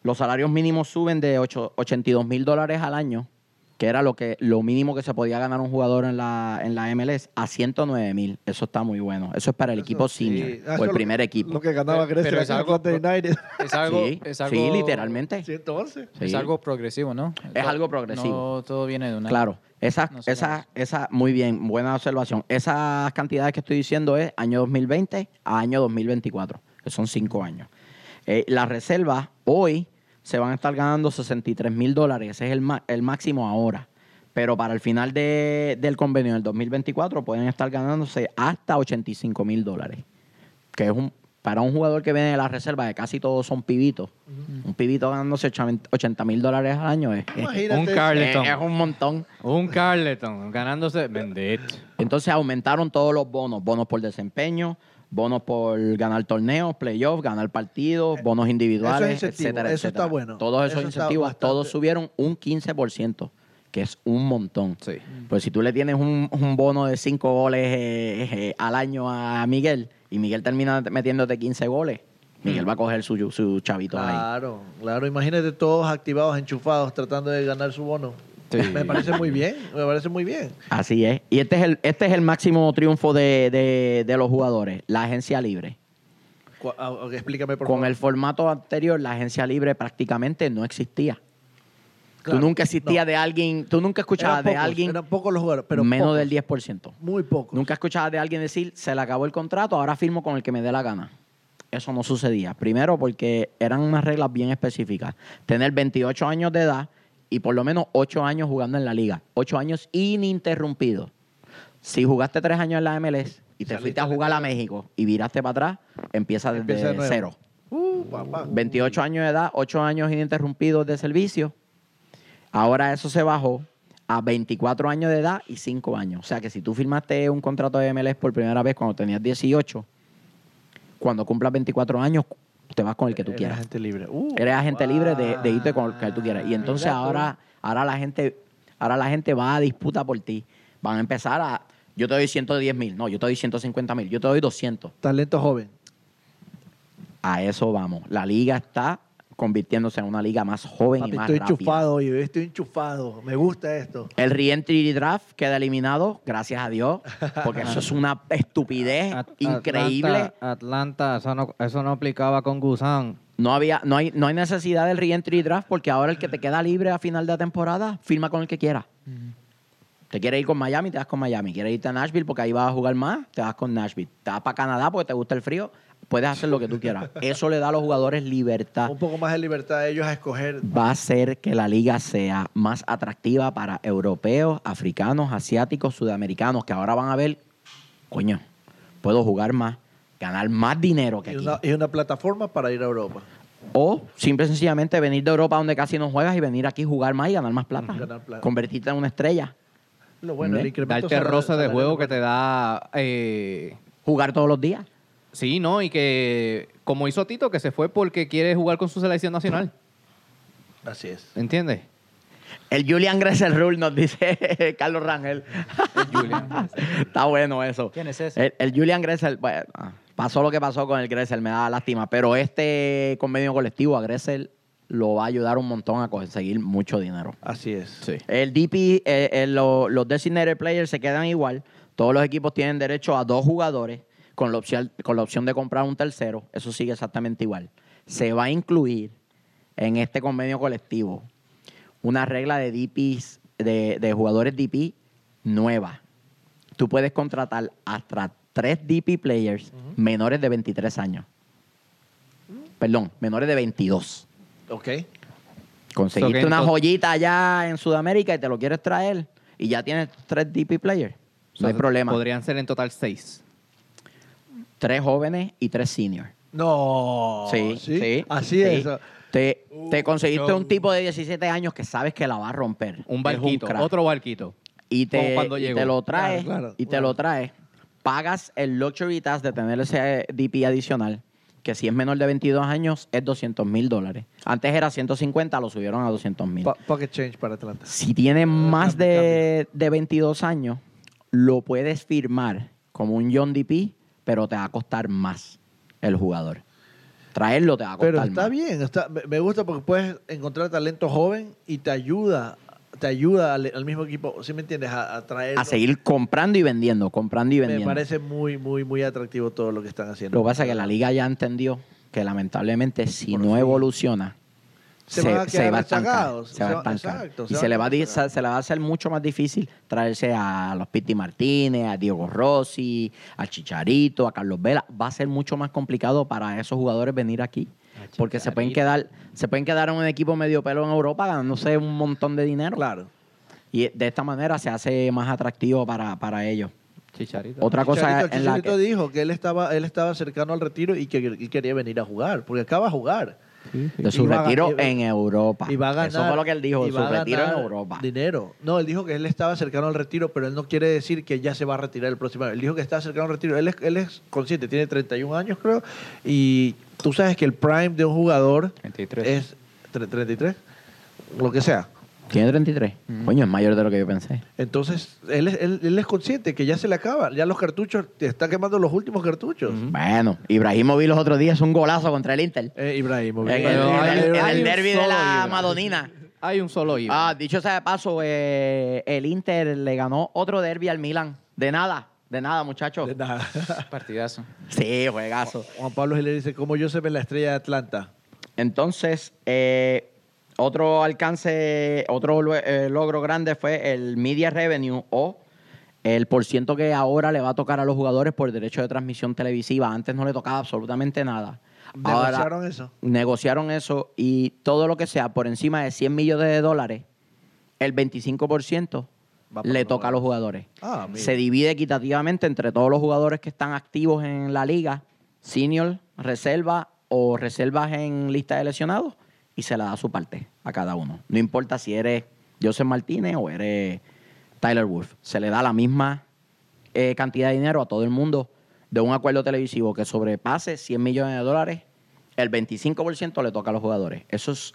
Los salarios mínimos suben de ocho- 82 mil dólares al año, que era lo que lo mínimo que se podía ganar un jugador en la, en la MLS, a 109 mil. Eso está muy bueno. Eso es para el Eso equipo sí. senior Ah, o el lo- primer equipo. Lo que ganaba Grecia pero es algo United. Es algo, sí, es algo, sí, literalmente. 111. Es algo progresivo, ¿no? Es algo progresivo. No todo viene de una. Claro, esa, No se esa, esa, muy bien, buena observación. Esas cantidades que estoy diciendo es año 2020 a año 2024, que son cinco años. Eh, las reservas hoy se van a estar ganando 63 mil dólares, ese es el, ma- el máximo ahora. Pero para el final de- del convenio del 2024 pueden estar ganándose hasta 85 mil dólares, que es un para un jugador que viene de la reserva, que casi todos son pibitos, un pibito ganándose 80 mil dólares al año es. Un Carleton. es- es un montón. Un Carleton ganándose. Bendito. Entonces aumentaron todos los bonos, bonos por desempeño, bonos por ganar torneos, playoffs, ganar partidos, bonos individuales, Eh, Eso es etcétera, eso etcétera. está bueno. Todos esos Eso incentivos, bastante- todos subieron un 15%, que es un montón. Sí. Pues si tú le tienes un, un bono de 5 goles eh, eh, al año a Miguel y Miguel termina metiéndote 15 goles, Miguel Mm. va a coger su, su chavito ahí. Claro, claro. Imagínate todos activados, enchufados, tratando de ganar su bono. Sí. Me parece muy bien, me parece muy bien. Así es. Y este es el, este es el máximo triunfo de, de- de los jugadores, la agencia libre. Ah, Explícame, por Con favor. el formato anterior, la agencia libre prácticamente no existía. Claro, tú nunca existías no. de alguien, tú nunca escuchabas de alguien Eran pocos los jugadores, pero menos pocos, del 10%. Muy pocos. Nunca escuchabas de alguien decir, se le acabó el contrato, ahora firmo con el que me dé la gana. Eso no sucedía. Primero porque eran unas reglas bien específicas. Tener 28 años de edad y por lo menos 8 años jugando en la liga. 8 años ininterrumpidos. Si jugaste 3 años en la MLS y te Saliste fuiste a jugar a. México y viraste para atrás, empieza desde Empieza de nuevo. cero. Uh, papá. 28 años de edad, 8 años ininterrumpidos de servicio. Ahora eso se bajó a 24 años de edad y 5 años. O sea que si tú firmaste un contrato de MLS por primera vez cuando tenías 18, cuando cumplas 24 años, te vas con el que tú Eres quieras. agente libre. Uh, Eres agente libre de, de irte con el que tú quieras. Y entonces Mira tú. ahora, ahora la gente, ahora la gente va a disputa por ti. Van a empezar a, yo te doy 110 mil, no, yo te doy 150 mil, yo te doy 200. Talento joven. A eso vamos. La liga está convirtiéndose en una liga más joven Papi, y más estoy rápida. enchufado, oye, estoy enchufado. Me gusta esto. El reentry draft queda eliminado, gracias a Dios, porque eso es una estupidez At- increíble. Atlanta, Atlanta, eso no, eso no aplicaba con Gusan. No había, no hay, no hay necesidad del reentry draft porque ahora el que te queda libre a final de la temporada, firma con el que quiera. Te quieres ir con Miami, te vas con Miami. Quieres irte a Nashville porque ahí vas a jugar más, te vas con Nashville. Te vas para Canadá porque te gusta el frío, puedes hacer lo que tú quieras. Eso le da a los jugadores libertad. Un poco más de libertad de ellos a escoger. Va a hacer que la liga sea más atractiva para europeos, africanos, asiáticos, sudamericanos, que ahora van a ver, coño, puedo jugar más, ganar más dinero que Y aquí. una, y una plataforma para ir a Europa. O simple y sencillamente venir de Europa donde casi no juegas y venir aquí a jugar más y ganar más plata. Ganar plata. Convertirte en una estrella. Lo bueno, el Darte roce de juego que te da... eh, Jugar todos los días. sí, ¿no? Y que, como hizo Tito, que se fue porque quiere jugar con su selección nacional. Así es. ¿Entiendes? El Julian Gressel Rule nos dice Carlos Rangel. Está bueno eso. ¿Quién es ese? El, el Julian Gressel, bueno, pasó lo que pasó con el Gressel, me da lástima. Pero este convenio colectivo a Gressel lo va a ayudar un montón a conseguir mucho dinero. Así es. Sí. El DP, eh, eh, lo- los designated players se quedan igual. Todos los equipos tienen derecho a dos jugadores con la opción, con la opción de comprar un tercero. Eso sigue exactamente igual. Se va a incluir en este convenio colectivo una regla de DPs, de, de jugadores DP nueva. Tú puedes contratar hasta tres DP players menores de 23 años. Perdón, menores de 22. Ok. Conseguiste So que una entonces- joyita allá en Sudamérica y te lo quieres traer y ya tienes tres DP players. No hay problema. Podrían ser en total seis. Tres jóvenes y tres seniors. No. sí, sí. Así sí. es. Te, te conseguiste yo- un tipo de 17 años que sabes que la va a romper. Un Es barquito, crack. otro barquito. y te, como cuando y llegó. te lo traes Claro, claro, y te claro. lo traes. Pagas el luxury tax de tener ese DP adicional, que si es menor de 22 años es 200 mil dólares. Antes era 150, lo subieron a 200 mil. Po- pocket change para Atlanta. Si tienes más cambio, de, de 22 años, lo puedes firmar como un John DP, pero te va a costar más el jugador. Traerlo te va a costar Pero está más. bien, está, me- me gusta porque puedes encontrar talento joven y te ayuda, te ayuda al, al mismo equipo, ¿sí me entiendes? A, a traer. A seguir comprando y vendiendo, comprando y Me vendiendo. parece muy, muy, muy atractivo todo lo que están haciendo. Lo que pasa es que la liga ya entendió que lamentablemente si Por no fin. evoluciona, Se se, van a se quedar va a estancar. Se va a estancar. exacto, y se le, va a se le va a hacer mucho más difícil traerse a los Pitti Martínez, a Diego Rossi, a Chicharito, a Carlos Vela. Va a ser mucho más complicado para esos jugadores venir aquí. Porque se pueden quedar, se pueden quedar en un equipo medio pelo en Europa ganándose un montón de dinero. Claro. Y de esta manera se hace más atractivo para, para ellos. Chicharito. Otra cosa Chicharito, en la Chicharito que, dijo que él estaba, él estaba cercano al retiro y que y quería venir a jugar, porque acaba de jugar. De su a- retiro en Europa. Va a ganar. Eso fue lo que él dijo, y su a retiro en Europa. Dinero. No, él dijo que él estaba cercano al retiro, pero él no quiere decir que ya se va a retirar el próximo año. Él dijo que está cercano al retiro. Él es, él es consciente, tiene 31 años, creo. Y tú sabes que el prime de un jugador 33. es tre- 33, lo que sea. Tiene 33. Coño, es mayor de lo que yo pensé. Entonces, él es, él, él es consciente que ya se le acaba. Ya los cartuchos, te está quemando los últimos cartuchos. Bueno, Ibrahimovic los otros días un golazo contra el Inter. Eh. En el, Pero en hay- el- hay un derby de solo la Ibra. Madonina. Hay un solo Ibra. Ah, dicho sea de paso, eh, el Inter le ganó otro derby al Milan. De nada, de nada, muchachos. De nada. Partidazo. Sí, juegazo. Juan Pablo Giler dice, como yo se ve la estrella de Atlanta. Entonces, eh, otro alcance, otro eh, logro grande fue el media revenue o el porciento que ahora le va a tocar a los jugadores por derecho de transmisión televisiva. Antes no le tocaba absolutamente nada. Ahora- ¿Negociaron eso? negociaron eso y todo lo que sea por encima de 100 millones de dólares, el 25% Va para le toca a los jugadores. Ah. Se divide equitativamente entre todos los jugadores que están activos en la liga, senior, reserva o reservas en lista de lesionados, y se le da su parte a cada uno. No importa si eres Joseph Martínez o eres Tyler Wolf. Se le da la misma eh, cantidad de dinero a todo el mundo de un acuerdo televisivo que sobrepase 100 millones de dólares el 25% le toca a los jugadores. Eso es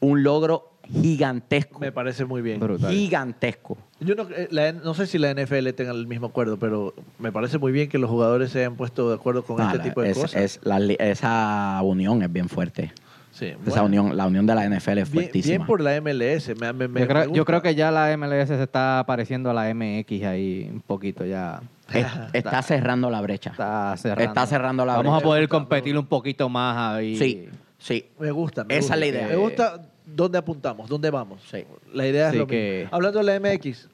un logro gigantesco. Me parece muy bien. Brutal. Gigantesco. Yo no, eh, la- no sé si la NFL tenga el mismo acuerdo, pero me parece muy bien que los jugadores se hayan puesto de acuerdo con Ah, este la- tipo de es- cosas. es la esa unión es bien fuerte. Sí, Esa bueno. unión, la unión de la NFL es Bien, fuertísima. bien por la MLS. Me, me- me- yo, creo, me yo gusta. creo que ya la MLS se está pareciendo a la MX ahí un poquito ya. Es- está cerrando la brecha. Está cerrando. Está cerrando la Vamos a brecha. poder competir un poquito más ahí. Sí, sí. Me gusta. me Esa gusta. es la idea. Me gusta dónde apuntamos, dónde vamos. Sí. La idea es lo que- mismo. Hablando de la MX,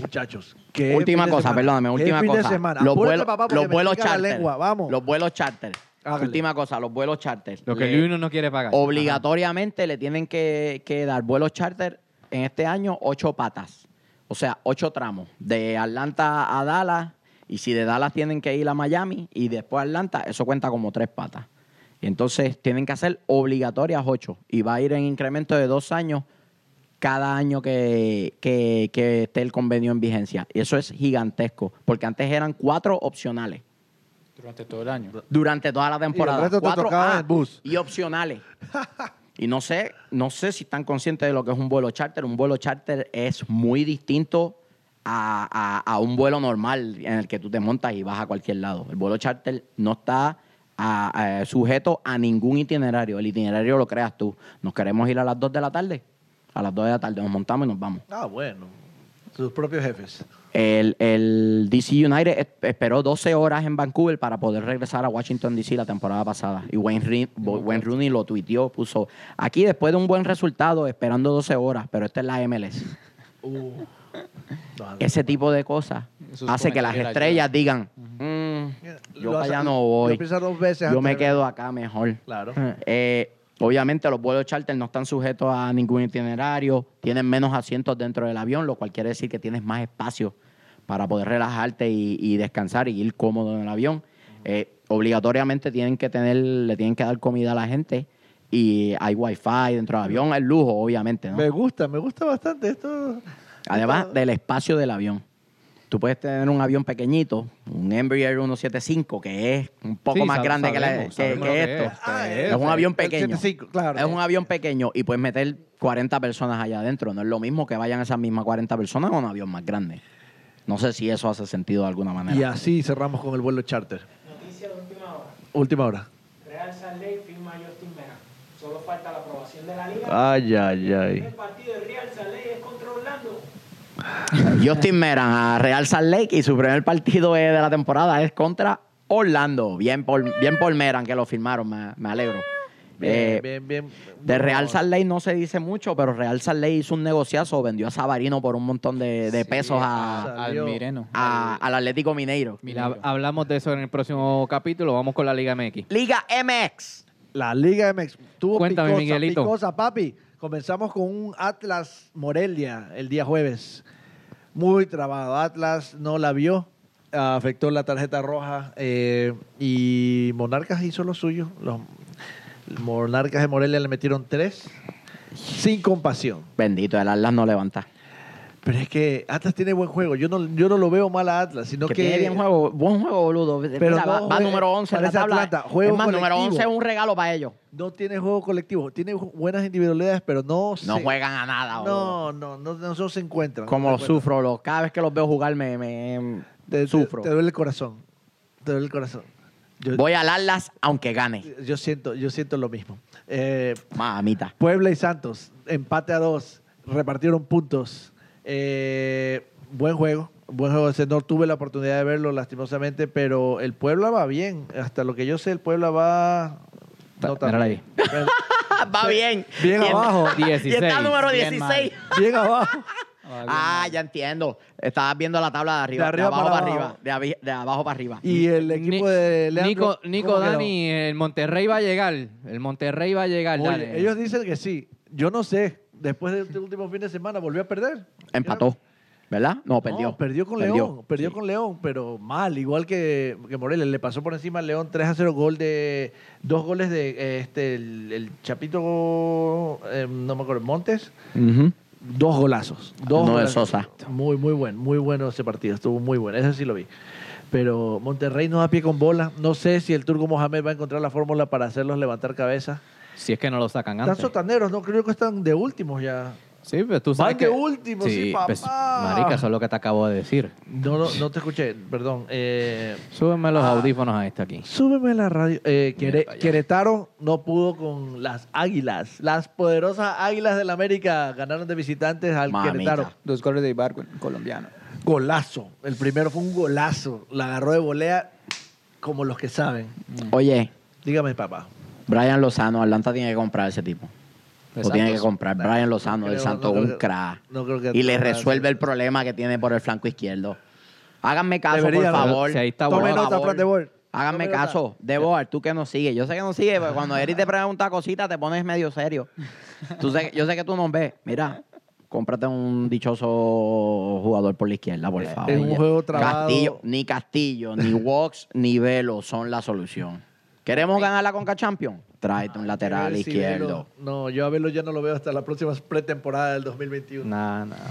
muchachos. qué Última cosa, perdóname, última fin cosa. de semana. Los vuelos, los vuelos charter. lengua. Vamos. Los vuelos charter. Hágale. Última cosa, los vuelos charter. Lo que Le- Luis no quiere pagar. Obligatoriamente le tienen que, que dar vuelos charter en este año ocho patas. O sea, ocho tramos. De Atlanta a Dallas. Y si de Dallas tienen que ir a Miami y después a Atlanta, eso cuenta como tres patas. Y entonces tienen que hacer obligatorias ocho. Y va a ir en incremento de dos años cada año que, que- que esté el convenio en vigencia. Y eso es gigantesco. Porque antes eran cuatro opcionales Durante todo el año. durante toda la temporada. resto te Cuatro tocaba A en bus. Y opcionales. y no sé, no sé si están conscientes de lo que es un vuelo charter. Un vuelo charter es muy distinto a, a- a un vuelo normal en el que tú te montas y vas a cualquier lado. El vuelo charter no está a- a- sujeto a ningún itinerario. El itinerario lo creas tú. Nos queremos ir a las 2 de la tarde. A las 2 de la tarde nos montamos y nos vamos. Ah, bueno. Sus propios jefes. El, el DC United es- esperó 12 horas en Vancouver para poder regresar a Washington DC la temporada pasada. Y Wayne, Rooney lo tuiteó, puso, aquí después de un buen resultado, esperando 12 horas, pero esta es la MLS. Uh. Ese tipo de cosas hace que las estrellas digan, "Mm, yo Lo para hace- allá no voy, yo me quedo acá mejor. Claro. Eh, obviamente los vuelos charter no están sujetos a ningún itinerario, tienen menos asientos dentro del avión, lo cual quiere decir que tienes más espacio para poder relajarte y, y descansar y ir cómodo en el avión. Eh, obligatoriamente tienen que tener, le tienen que dar comida a la gente y hay wifi dentro del avión, es lujo, obviamente, ¿no? Me gusta, me gusta bastante esto. Además esto- del espacio del avión. Tú puedes tener un avión pequeñito, un Embraer 175, que es un poco Sí, más grande que, la- sabemos, que- esto. es. Ah, Es un avión pequeño. 75, claro. Es un avión pequeño y puedes meter 40 personas allá adentro. No es lo mismo que vayan esas mismas 40 personas a un avión más grande. No sé si eso hace sentido de alguna manera. Y así cerramos con el vuelo charter. Noticia de última hora. Última hora. Real Salt Lake firma a Justin Meran. Solo falta la aprobación de la liga. Ay, ay, ay. El partido de Real Salt Lake es contra Orlando. Justin Meran a Real Salt Lake y su primer partido eh, de la temporada es contra Orlando. Bien por, bien por Meran que lo firmaron, me, me alegro. Eh, Bien, bien, bien. De Real Salt Lake no se dice mucho, pero Real Salt Lake hizo un negociazo, vendió a Sabarino por un montón de, de Sí, pesos a- a, Salió. al Mireno. a- al Atlético Mineiro. Mira, hablamos de eso en el próximo capítulo. Vamos con la Liga MX. Liga MX. La Liga MX tuvo Cuéntame, picosa, Miguelito. picosa, papi. Comenzamos con un Atlas Morelia el día jueves. Muy trabado. Atlas no la vio. Afectó la tarjeta roja. eh, y Monarcas hizo lo suyo. Los Monarcas de Morelia le metieron tres. Sin compasión. Bendito, el Atlas no levanta. Pero es que Atlas tiene buen juego. Yo no, yo no lo veo mal a Atlas, sino Que, que. tiene bien juego, buen juego, boludo. Pero Mira, no va, número 11 en la tabla. Atlanta, juego es más, número colectivo. 11 es un regalo para ellos. No tiene juego colectivo. Tiene buenas individualidades, pero no. No se- juegan a nada, boludo. No, no, no, no se encuentran. Como no lo se encuentran. sufro, lo- cada vez que los veo jugar me, me- Te, sufro. Te, duele el corazón. Te duele el corazón. Yo, Voy al Atlas aunque gane. yo siento, yo siento lo mismo. Eh, Mamita. Puebla y Santos, empate a dos, repartieron puntos. Eh, buen juego, buen juego. Ese No tuve la oportunidad de verlo lastimosamente, pero el Puebla va bien. Hasta lo que yo sé, el Puebla va. No tan Mírala bien. Va bien. Bien Y- abajo. Y está número Bien 16. Bien abajo. Ah, ya entiendo. Estabas viendo la tabla de arriba. De arriba abajo para para abajo. arriba. De, de abajo para arriba. Y el Ni- equipo de Leandro. Nico, Nico. Dani, el Monterrey va a llegar. El Monterrey va a llegar. Oye, dale. ellos dicen que sí. Yo no sé. Después de este último fin de semana volvió a perder. Empató. ¿Verdad? No, perdió. No, perdió con León. Perdió con León, pero mal, igual que, que Morelia. Le pasó por encima al León 3 a 0 gol de. Dos goles de eh, este el, el Chapito, eh, no me acuerdo, Montes. Dos golazos. Dos Uno de. Sosa. Muy, muy bueno. Muy bueno ese partido. Estuvo muy bueno. Ese sí lo vi. Pero Monterrey no da pie con bola. No sé si el Turco Mohamed va a encontrar la fórmula para hacerlos levantar cabeza. Si es que no lo sacan Están antes. sotaneros, no creo que están de últimos ya. Sí, pero tú sabes Van que... de último, sí, papá. pues, marica, eso es lo que te acabo de decir. No, no, no te escuché, perdón. Eh, Súbeme los Ah. audífonos a este aquí. súbeme la radio. Eh, Quere-. Querétaro no pudo con las águilas. Las poderosas águilas del América ganaron de visitantes al Mamita. Querétaro. Dos goles de Ibargo, colombiano. Golazo. El primero fue un golazo. La agarró de volea como los que saben. Oye, Dígame, papá. Brian Lozano, Atlanta tiene que comprar ese tipo. Lo tiene que comprar. Brian Lozano del Santo, no creo un que- crack. no y le resuelve el problema que tiene por el flanco izquierdo. Háganme caso, Debería, por favor. Si ahí está Por Tome bueno. nota, favor. Fran. Háganme Tome caso. Debo, tú que no sigues. Yo sé que no sigues, porque cuando Eric te pregunta cositas te pones medio serio. Tú sé- yo sé que tú no ves. Mira, cómprate un dichoso jugador por la izquierda, por favor. En un juego trabado. Castillo, ni Castillo, ni Wox, ni Velo son la solución. ¿Queremos ganar la Conca Champion? Tráete un lateral Ver izquierdo. No, yo a Velo ya no lo veo hasta la próxima pretemporada del 2021. Nada, nada.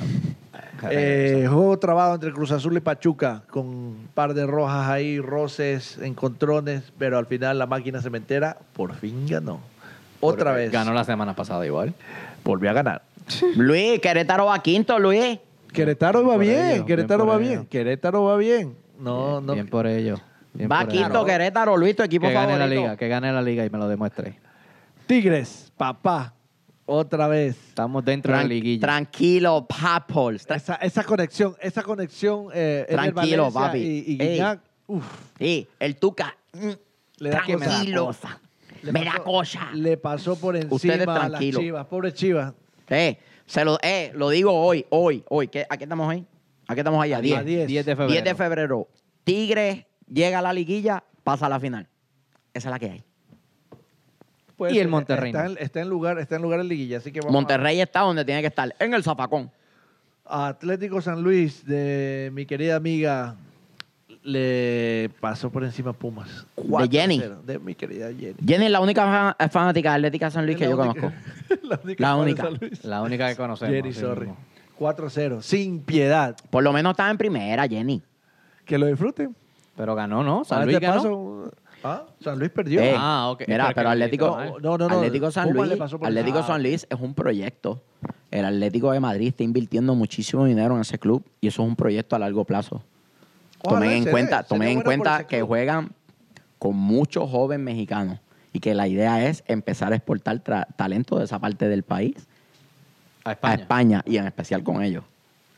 Eh, juego trabado entre Cruz Azul y Pachuca, con un par de rojas ahí, roces, encontrones, pero al final la máquina cementera por fin ganó. Otra vez. Ganó la semana pasada igual. Volvió a ganar. Luis, Querétaro va quinto, Luis. Querétaro va bien, ello, Querétaro va ello. bien, Querétaro va bien. No, bien, no. bien por ello. Bien Va quinto. Querétaro, Luis, tu equipo Que gane la liga, que gane la liga y me lo demuestre. Tigres, papá, otra vez. Estamos dentro de la liguilla. tranquilo, Papples. Tra- Esa, esa conexión, esa conexión eh, Tranquilo, papi. y, y Ey. Guiñac, uf, Sí, el Tuca. mm, Le da cosa. Tranquilo. le Me da pasó- cosa. Le pasó por encima Ustedes a las chivas, pobre chivas. Eh, se lo, eh, lo digo hoy, hoy, hoy. ¿Qué, ¿A qué estamos ahí? ¿A qué estamos ahí? A 10. A 10. 10 de febrero. 10 de febrero. Tigres llega a la liguilla, pasa a la final. Esa es la que hay. Puede Y el Monterrey Está en, está en lugar, está en lugar en liguilla, así que vamos Monterrey está donde tiene que estar, en el zapacón. a- Atlético San Luis de mi querida amiga le pasó por encima a Pumas. De Jenny. 4-0, De mi querida Jenny. Jenny es la única fa- fanática de Atlética San Luis Es que yo única- conozco. la única. La de única. San Luis. La única que conocemos. Jenny, sorry. mismo. 4-0, sin piedad. Por lo menos estaba en primera, Jenny. Que lo disfruten. Pero ganó, ¿no? San A Luis ganó. paso, ¿ah? San Luis perdió. Eh, Ah, ok. Mira, Pero Atlético. No, no, no. Atlético San Luis, Atlético. San Luis es un proyecto. El Atlético de Madrid está invirtiendo muchísimo dinero en ese club y eso es un proyecto a largo plazo. Ojalá Tomen en cuenta, tomen en cuenta que club. juegan con muchos jóvenes mexicanos y que la idea es empezar a exportar tra- talento de esa parte del país A a España. Y en especial con ellos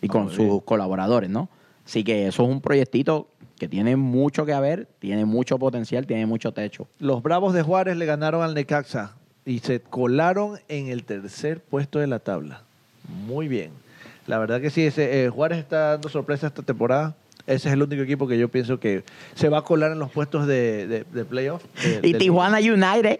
y Ah, con sus bien. colaboradores, ¿no? Así que eso es un proyectito que tiene mucho que ver, tiene mucho potencial, tiene mucho techo. Los Bravos de Juárez le ganaron al Necaxa y se colaron en el tercer puesto de la tabla. Muy bien. La verdad que sí, ese, eh, Juárez está dando sorpresa esta temporada. Ese es el único equipo que yo pienso que se va a colar en los puestos de, de, de playoff. de- Y del- Tijuana United.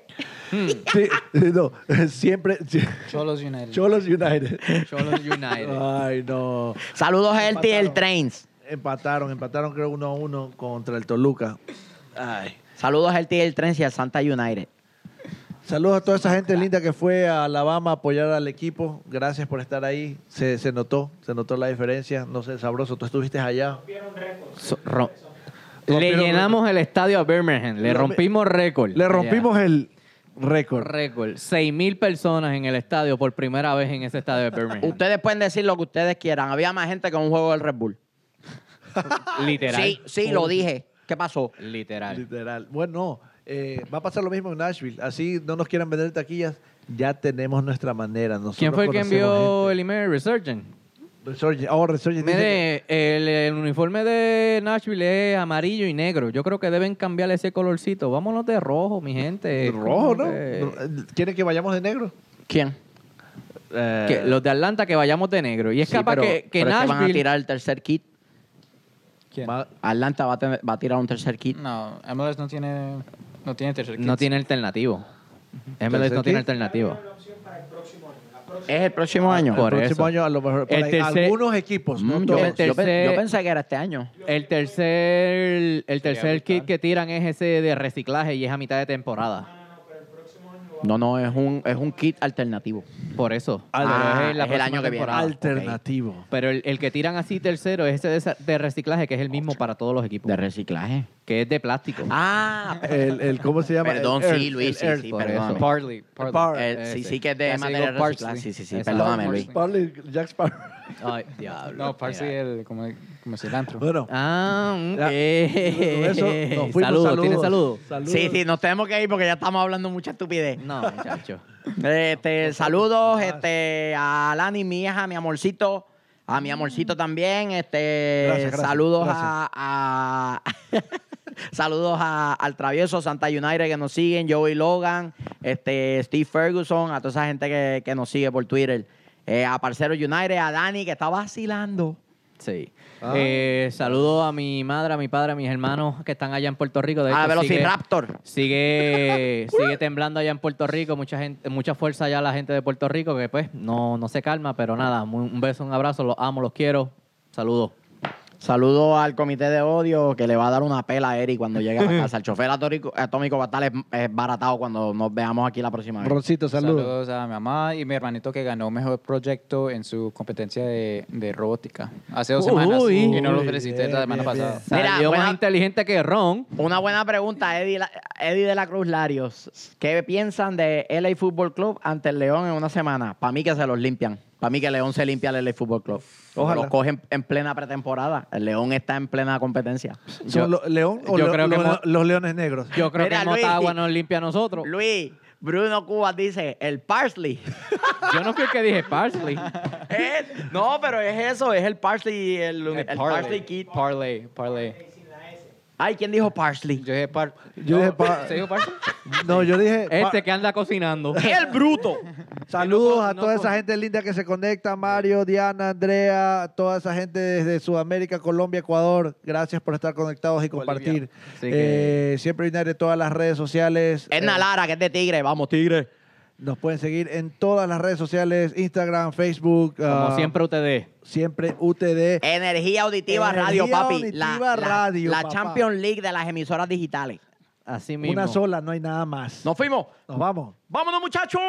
Sí, no, siempre. sí. Cholos United. Cholos United. Cholos United. Ay, no. Saludos a Elti el. Trains. Empataron, empataron creo 1 a 1 contra el Toluca. Ay. Saludos a Elti el Trains y al Santa United. Saludos a toda esa gente linda que fue a Alabama a apoyar al equipo. Gracias por estar ahí. Se, se notó, se notó la diferencia. No sé, sabroso. Tú estuviste allá. So- ro- le llenamos el estadio a Birmingham. Le rompimos récord. Le rompimos el récord. récord. 6 mil personas en el estadio por primera vez en ese estadio de Birmingham. Ustedes pueden decir lo que ustedes quieran. Había más gente que un juego del Red Bull. Literal. Sí, sí, lo dije. ¿Qué pasó? Literal. Literal. Bueno, eh, va a pasar lo mismo en Nashville. Así no nos quieran vender taquillas. Ya tenemos nuestra manera. Nosotros ¿Quién fue el que envió el email Resurgent? Resurgent. Oh, Resurgent dice Mire, el, el uniforme de Nashville es amarillo y negro. Yo creo que deben cambiarle ese colorcito. Vámonos de rojo, mi gente. rojo, ¿no? que- No, ¿Quieren que vayamos de negro? ¿Quién? Eh, que los de Atlanta que vayamos de negro. Y es Sí, capaz pero- que, que pero es que van a Nashville... tirar el tercer kit. ¿Quién? va- Atlanta va a, tener- va a tirar un tercer kit. No, MLS no tiene, no tiene tercer no kit. tiene alternativo. MLS ¿Tercer no tiene kit? alternativa. ¿Es el próximo año? el Por próximo eso. año a lo mejor. El para tercer- algunos equipos, no Mm, yo, todos. pe- yo pe- tercer- yo pensé que era este año. El tercer, el tercer brutal. kit que tiran es ese de reciclaje y es a mitad de temporada. No, no, es un, es un kit alternativo. Por eso. Ah, Pero la es el próxima año que viene. temporada. Alternativo. Pero el, el que tiran así tercero es ese de, de reciclaje, que es el mismo para todos los equipos. De reciclaje. Que es de plástico. Ah, El, el- ¿Cómo se llama? Perdón, El sí, Earth, Luis, el sí, Earth. sí, perdón. Parley. Parley. Par- Eh, sí, sí que es de materia reciclada. Sí, sí, sí, perdóname, Luis. Parley, Jack Sparrow. Ay, diablo. No, parsley el, como, como cilantro. Bueno, Ah, ok. Ya, eso, fuimos, saludos, ¿tienes saludos? Saludos. Sí, sí, nos tenemos que ir porque ya estamos hablando mucha estupidez. No, muchacho. Este, saludos este, a Lani, mi hija, mi amorcito. A mi amorcito también. Este, Gracias, gracias, saludos gracias. a. a- saludos a- al travieso Santa United que nos siguen, Joey Logan, este, Steve Ferguson, a toda esa gente que, que nos sigue por Twitter. Eh, a Parcero United, a Dani que está vacilando. Sí. Ah. Eh, saludos a mi madre, a mi padre, a mis hermanos que están allá en Puerto Rico. De A hecho, sigue- Velociraptor. Sigue, sigue temblando allá en Puerto Rico, mucha gente, mucha fuerza allá la gente de Puerto Rico que pues no, no se calma, pero nada, un beso, un abrazo, los amo, los quiero. Saludos. Saludos al comité de odio que le va a dar una pela a Eric cuando llegue a la casa. El chofer atómico, atómico va a estar es- es baratado cuando nos veamos aquí la próxima vez. Roncito, saludos. Saludos a mi mamá y mi hermanito que ganó mejor proyecto en su competencia de, de robótica hace dos Uy. semanas. Y no lo Uy, felicité bien, la semana bien, pasada. Mira, Salió buena- más inteligente que Ron. Una buena pregunta, Eddie, Eddie de la Cruz Larios. ¿Qué piensan de LA Fútbol Club ante el León en una semana? Para mí que se los limpian. Para mí que León se limpia al LA Fútbol Club. Ojalá. Los cogen en plena pretemporada. El León está en plena competencia. ¿Son lo- ¿León o yo lo- creo que lo- los leones negros? Yo creo Mira, que Luis, Motagua nos limpia a nosotros. Luis, Bruno Cubas dice, el parsley. Yo no fui el que dije parsley. Es- no, pero es eso, es el parsley, el, el, Eh, parsley kit. Parlay, parlay. Ay, ¿quién dijo parsley? Yo dije par... Yo dije pa- ¿Se dijo parsley? No, yo dije. pa- Este que anda cocinando. El bruto. Saludos a no, toda esa gente linda que se conecta, Mario, Diana, Andrea, toda esa gente desde Sudamérica, Colombia, Ecuador. Gracias por estar conectados y compartir. Así que- Eh, siempre United en todas las redes sociales. Edna Eh, Lara, que es de Tigre. Vamos, Tigre. Nos pueden seguir en todas las redes sociales, Instagram, Facebook. Como ah, siempre ustedes. Siempre UTD. Energía Auditiva Energía Radio, papi. Auditiva Radio, la papá. Champions League de las emisoras digitales. Así mismo. Una sola, no hay nada más. Nos fuimos. Nos vamos. ¡Vámonos, muchachos!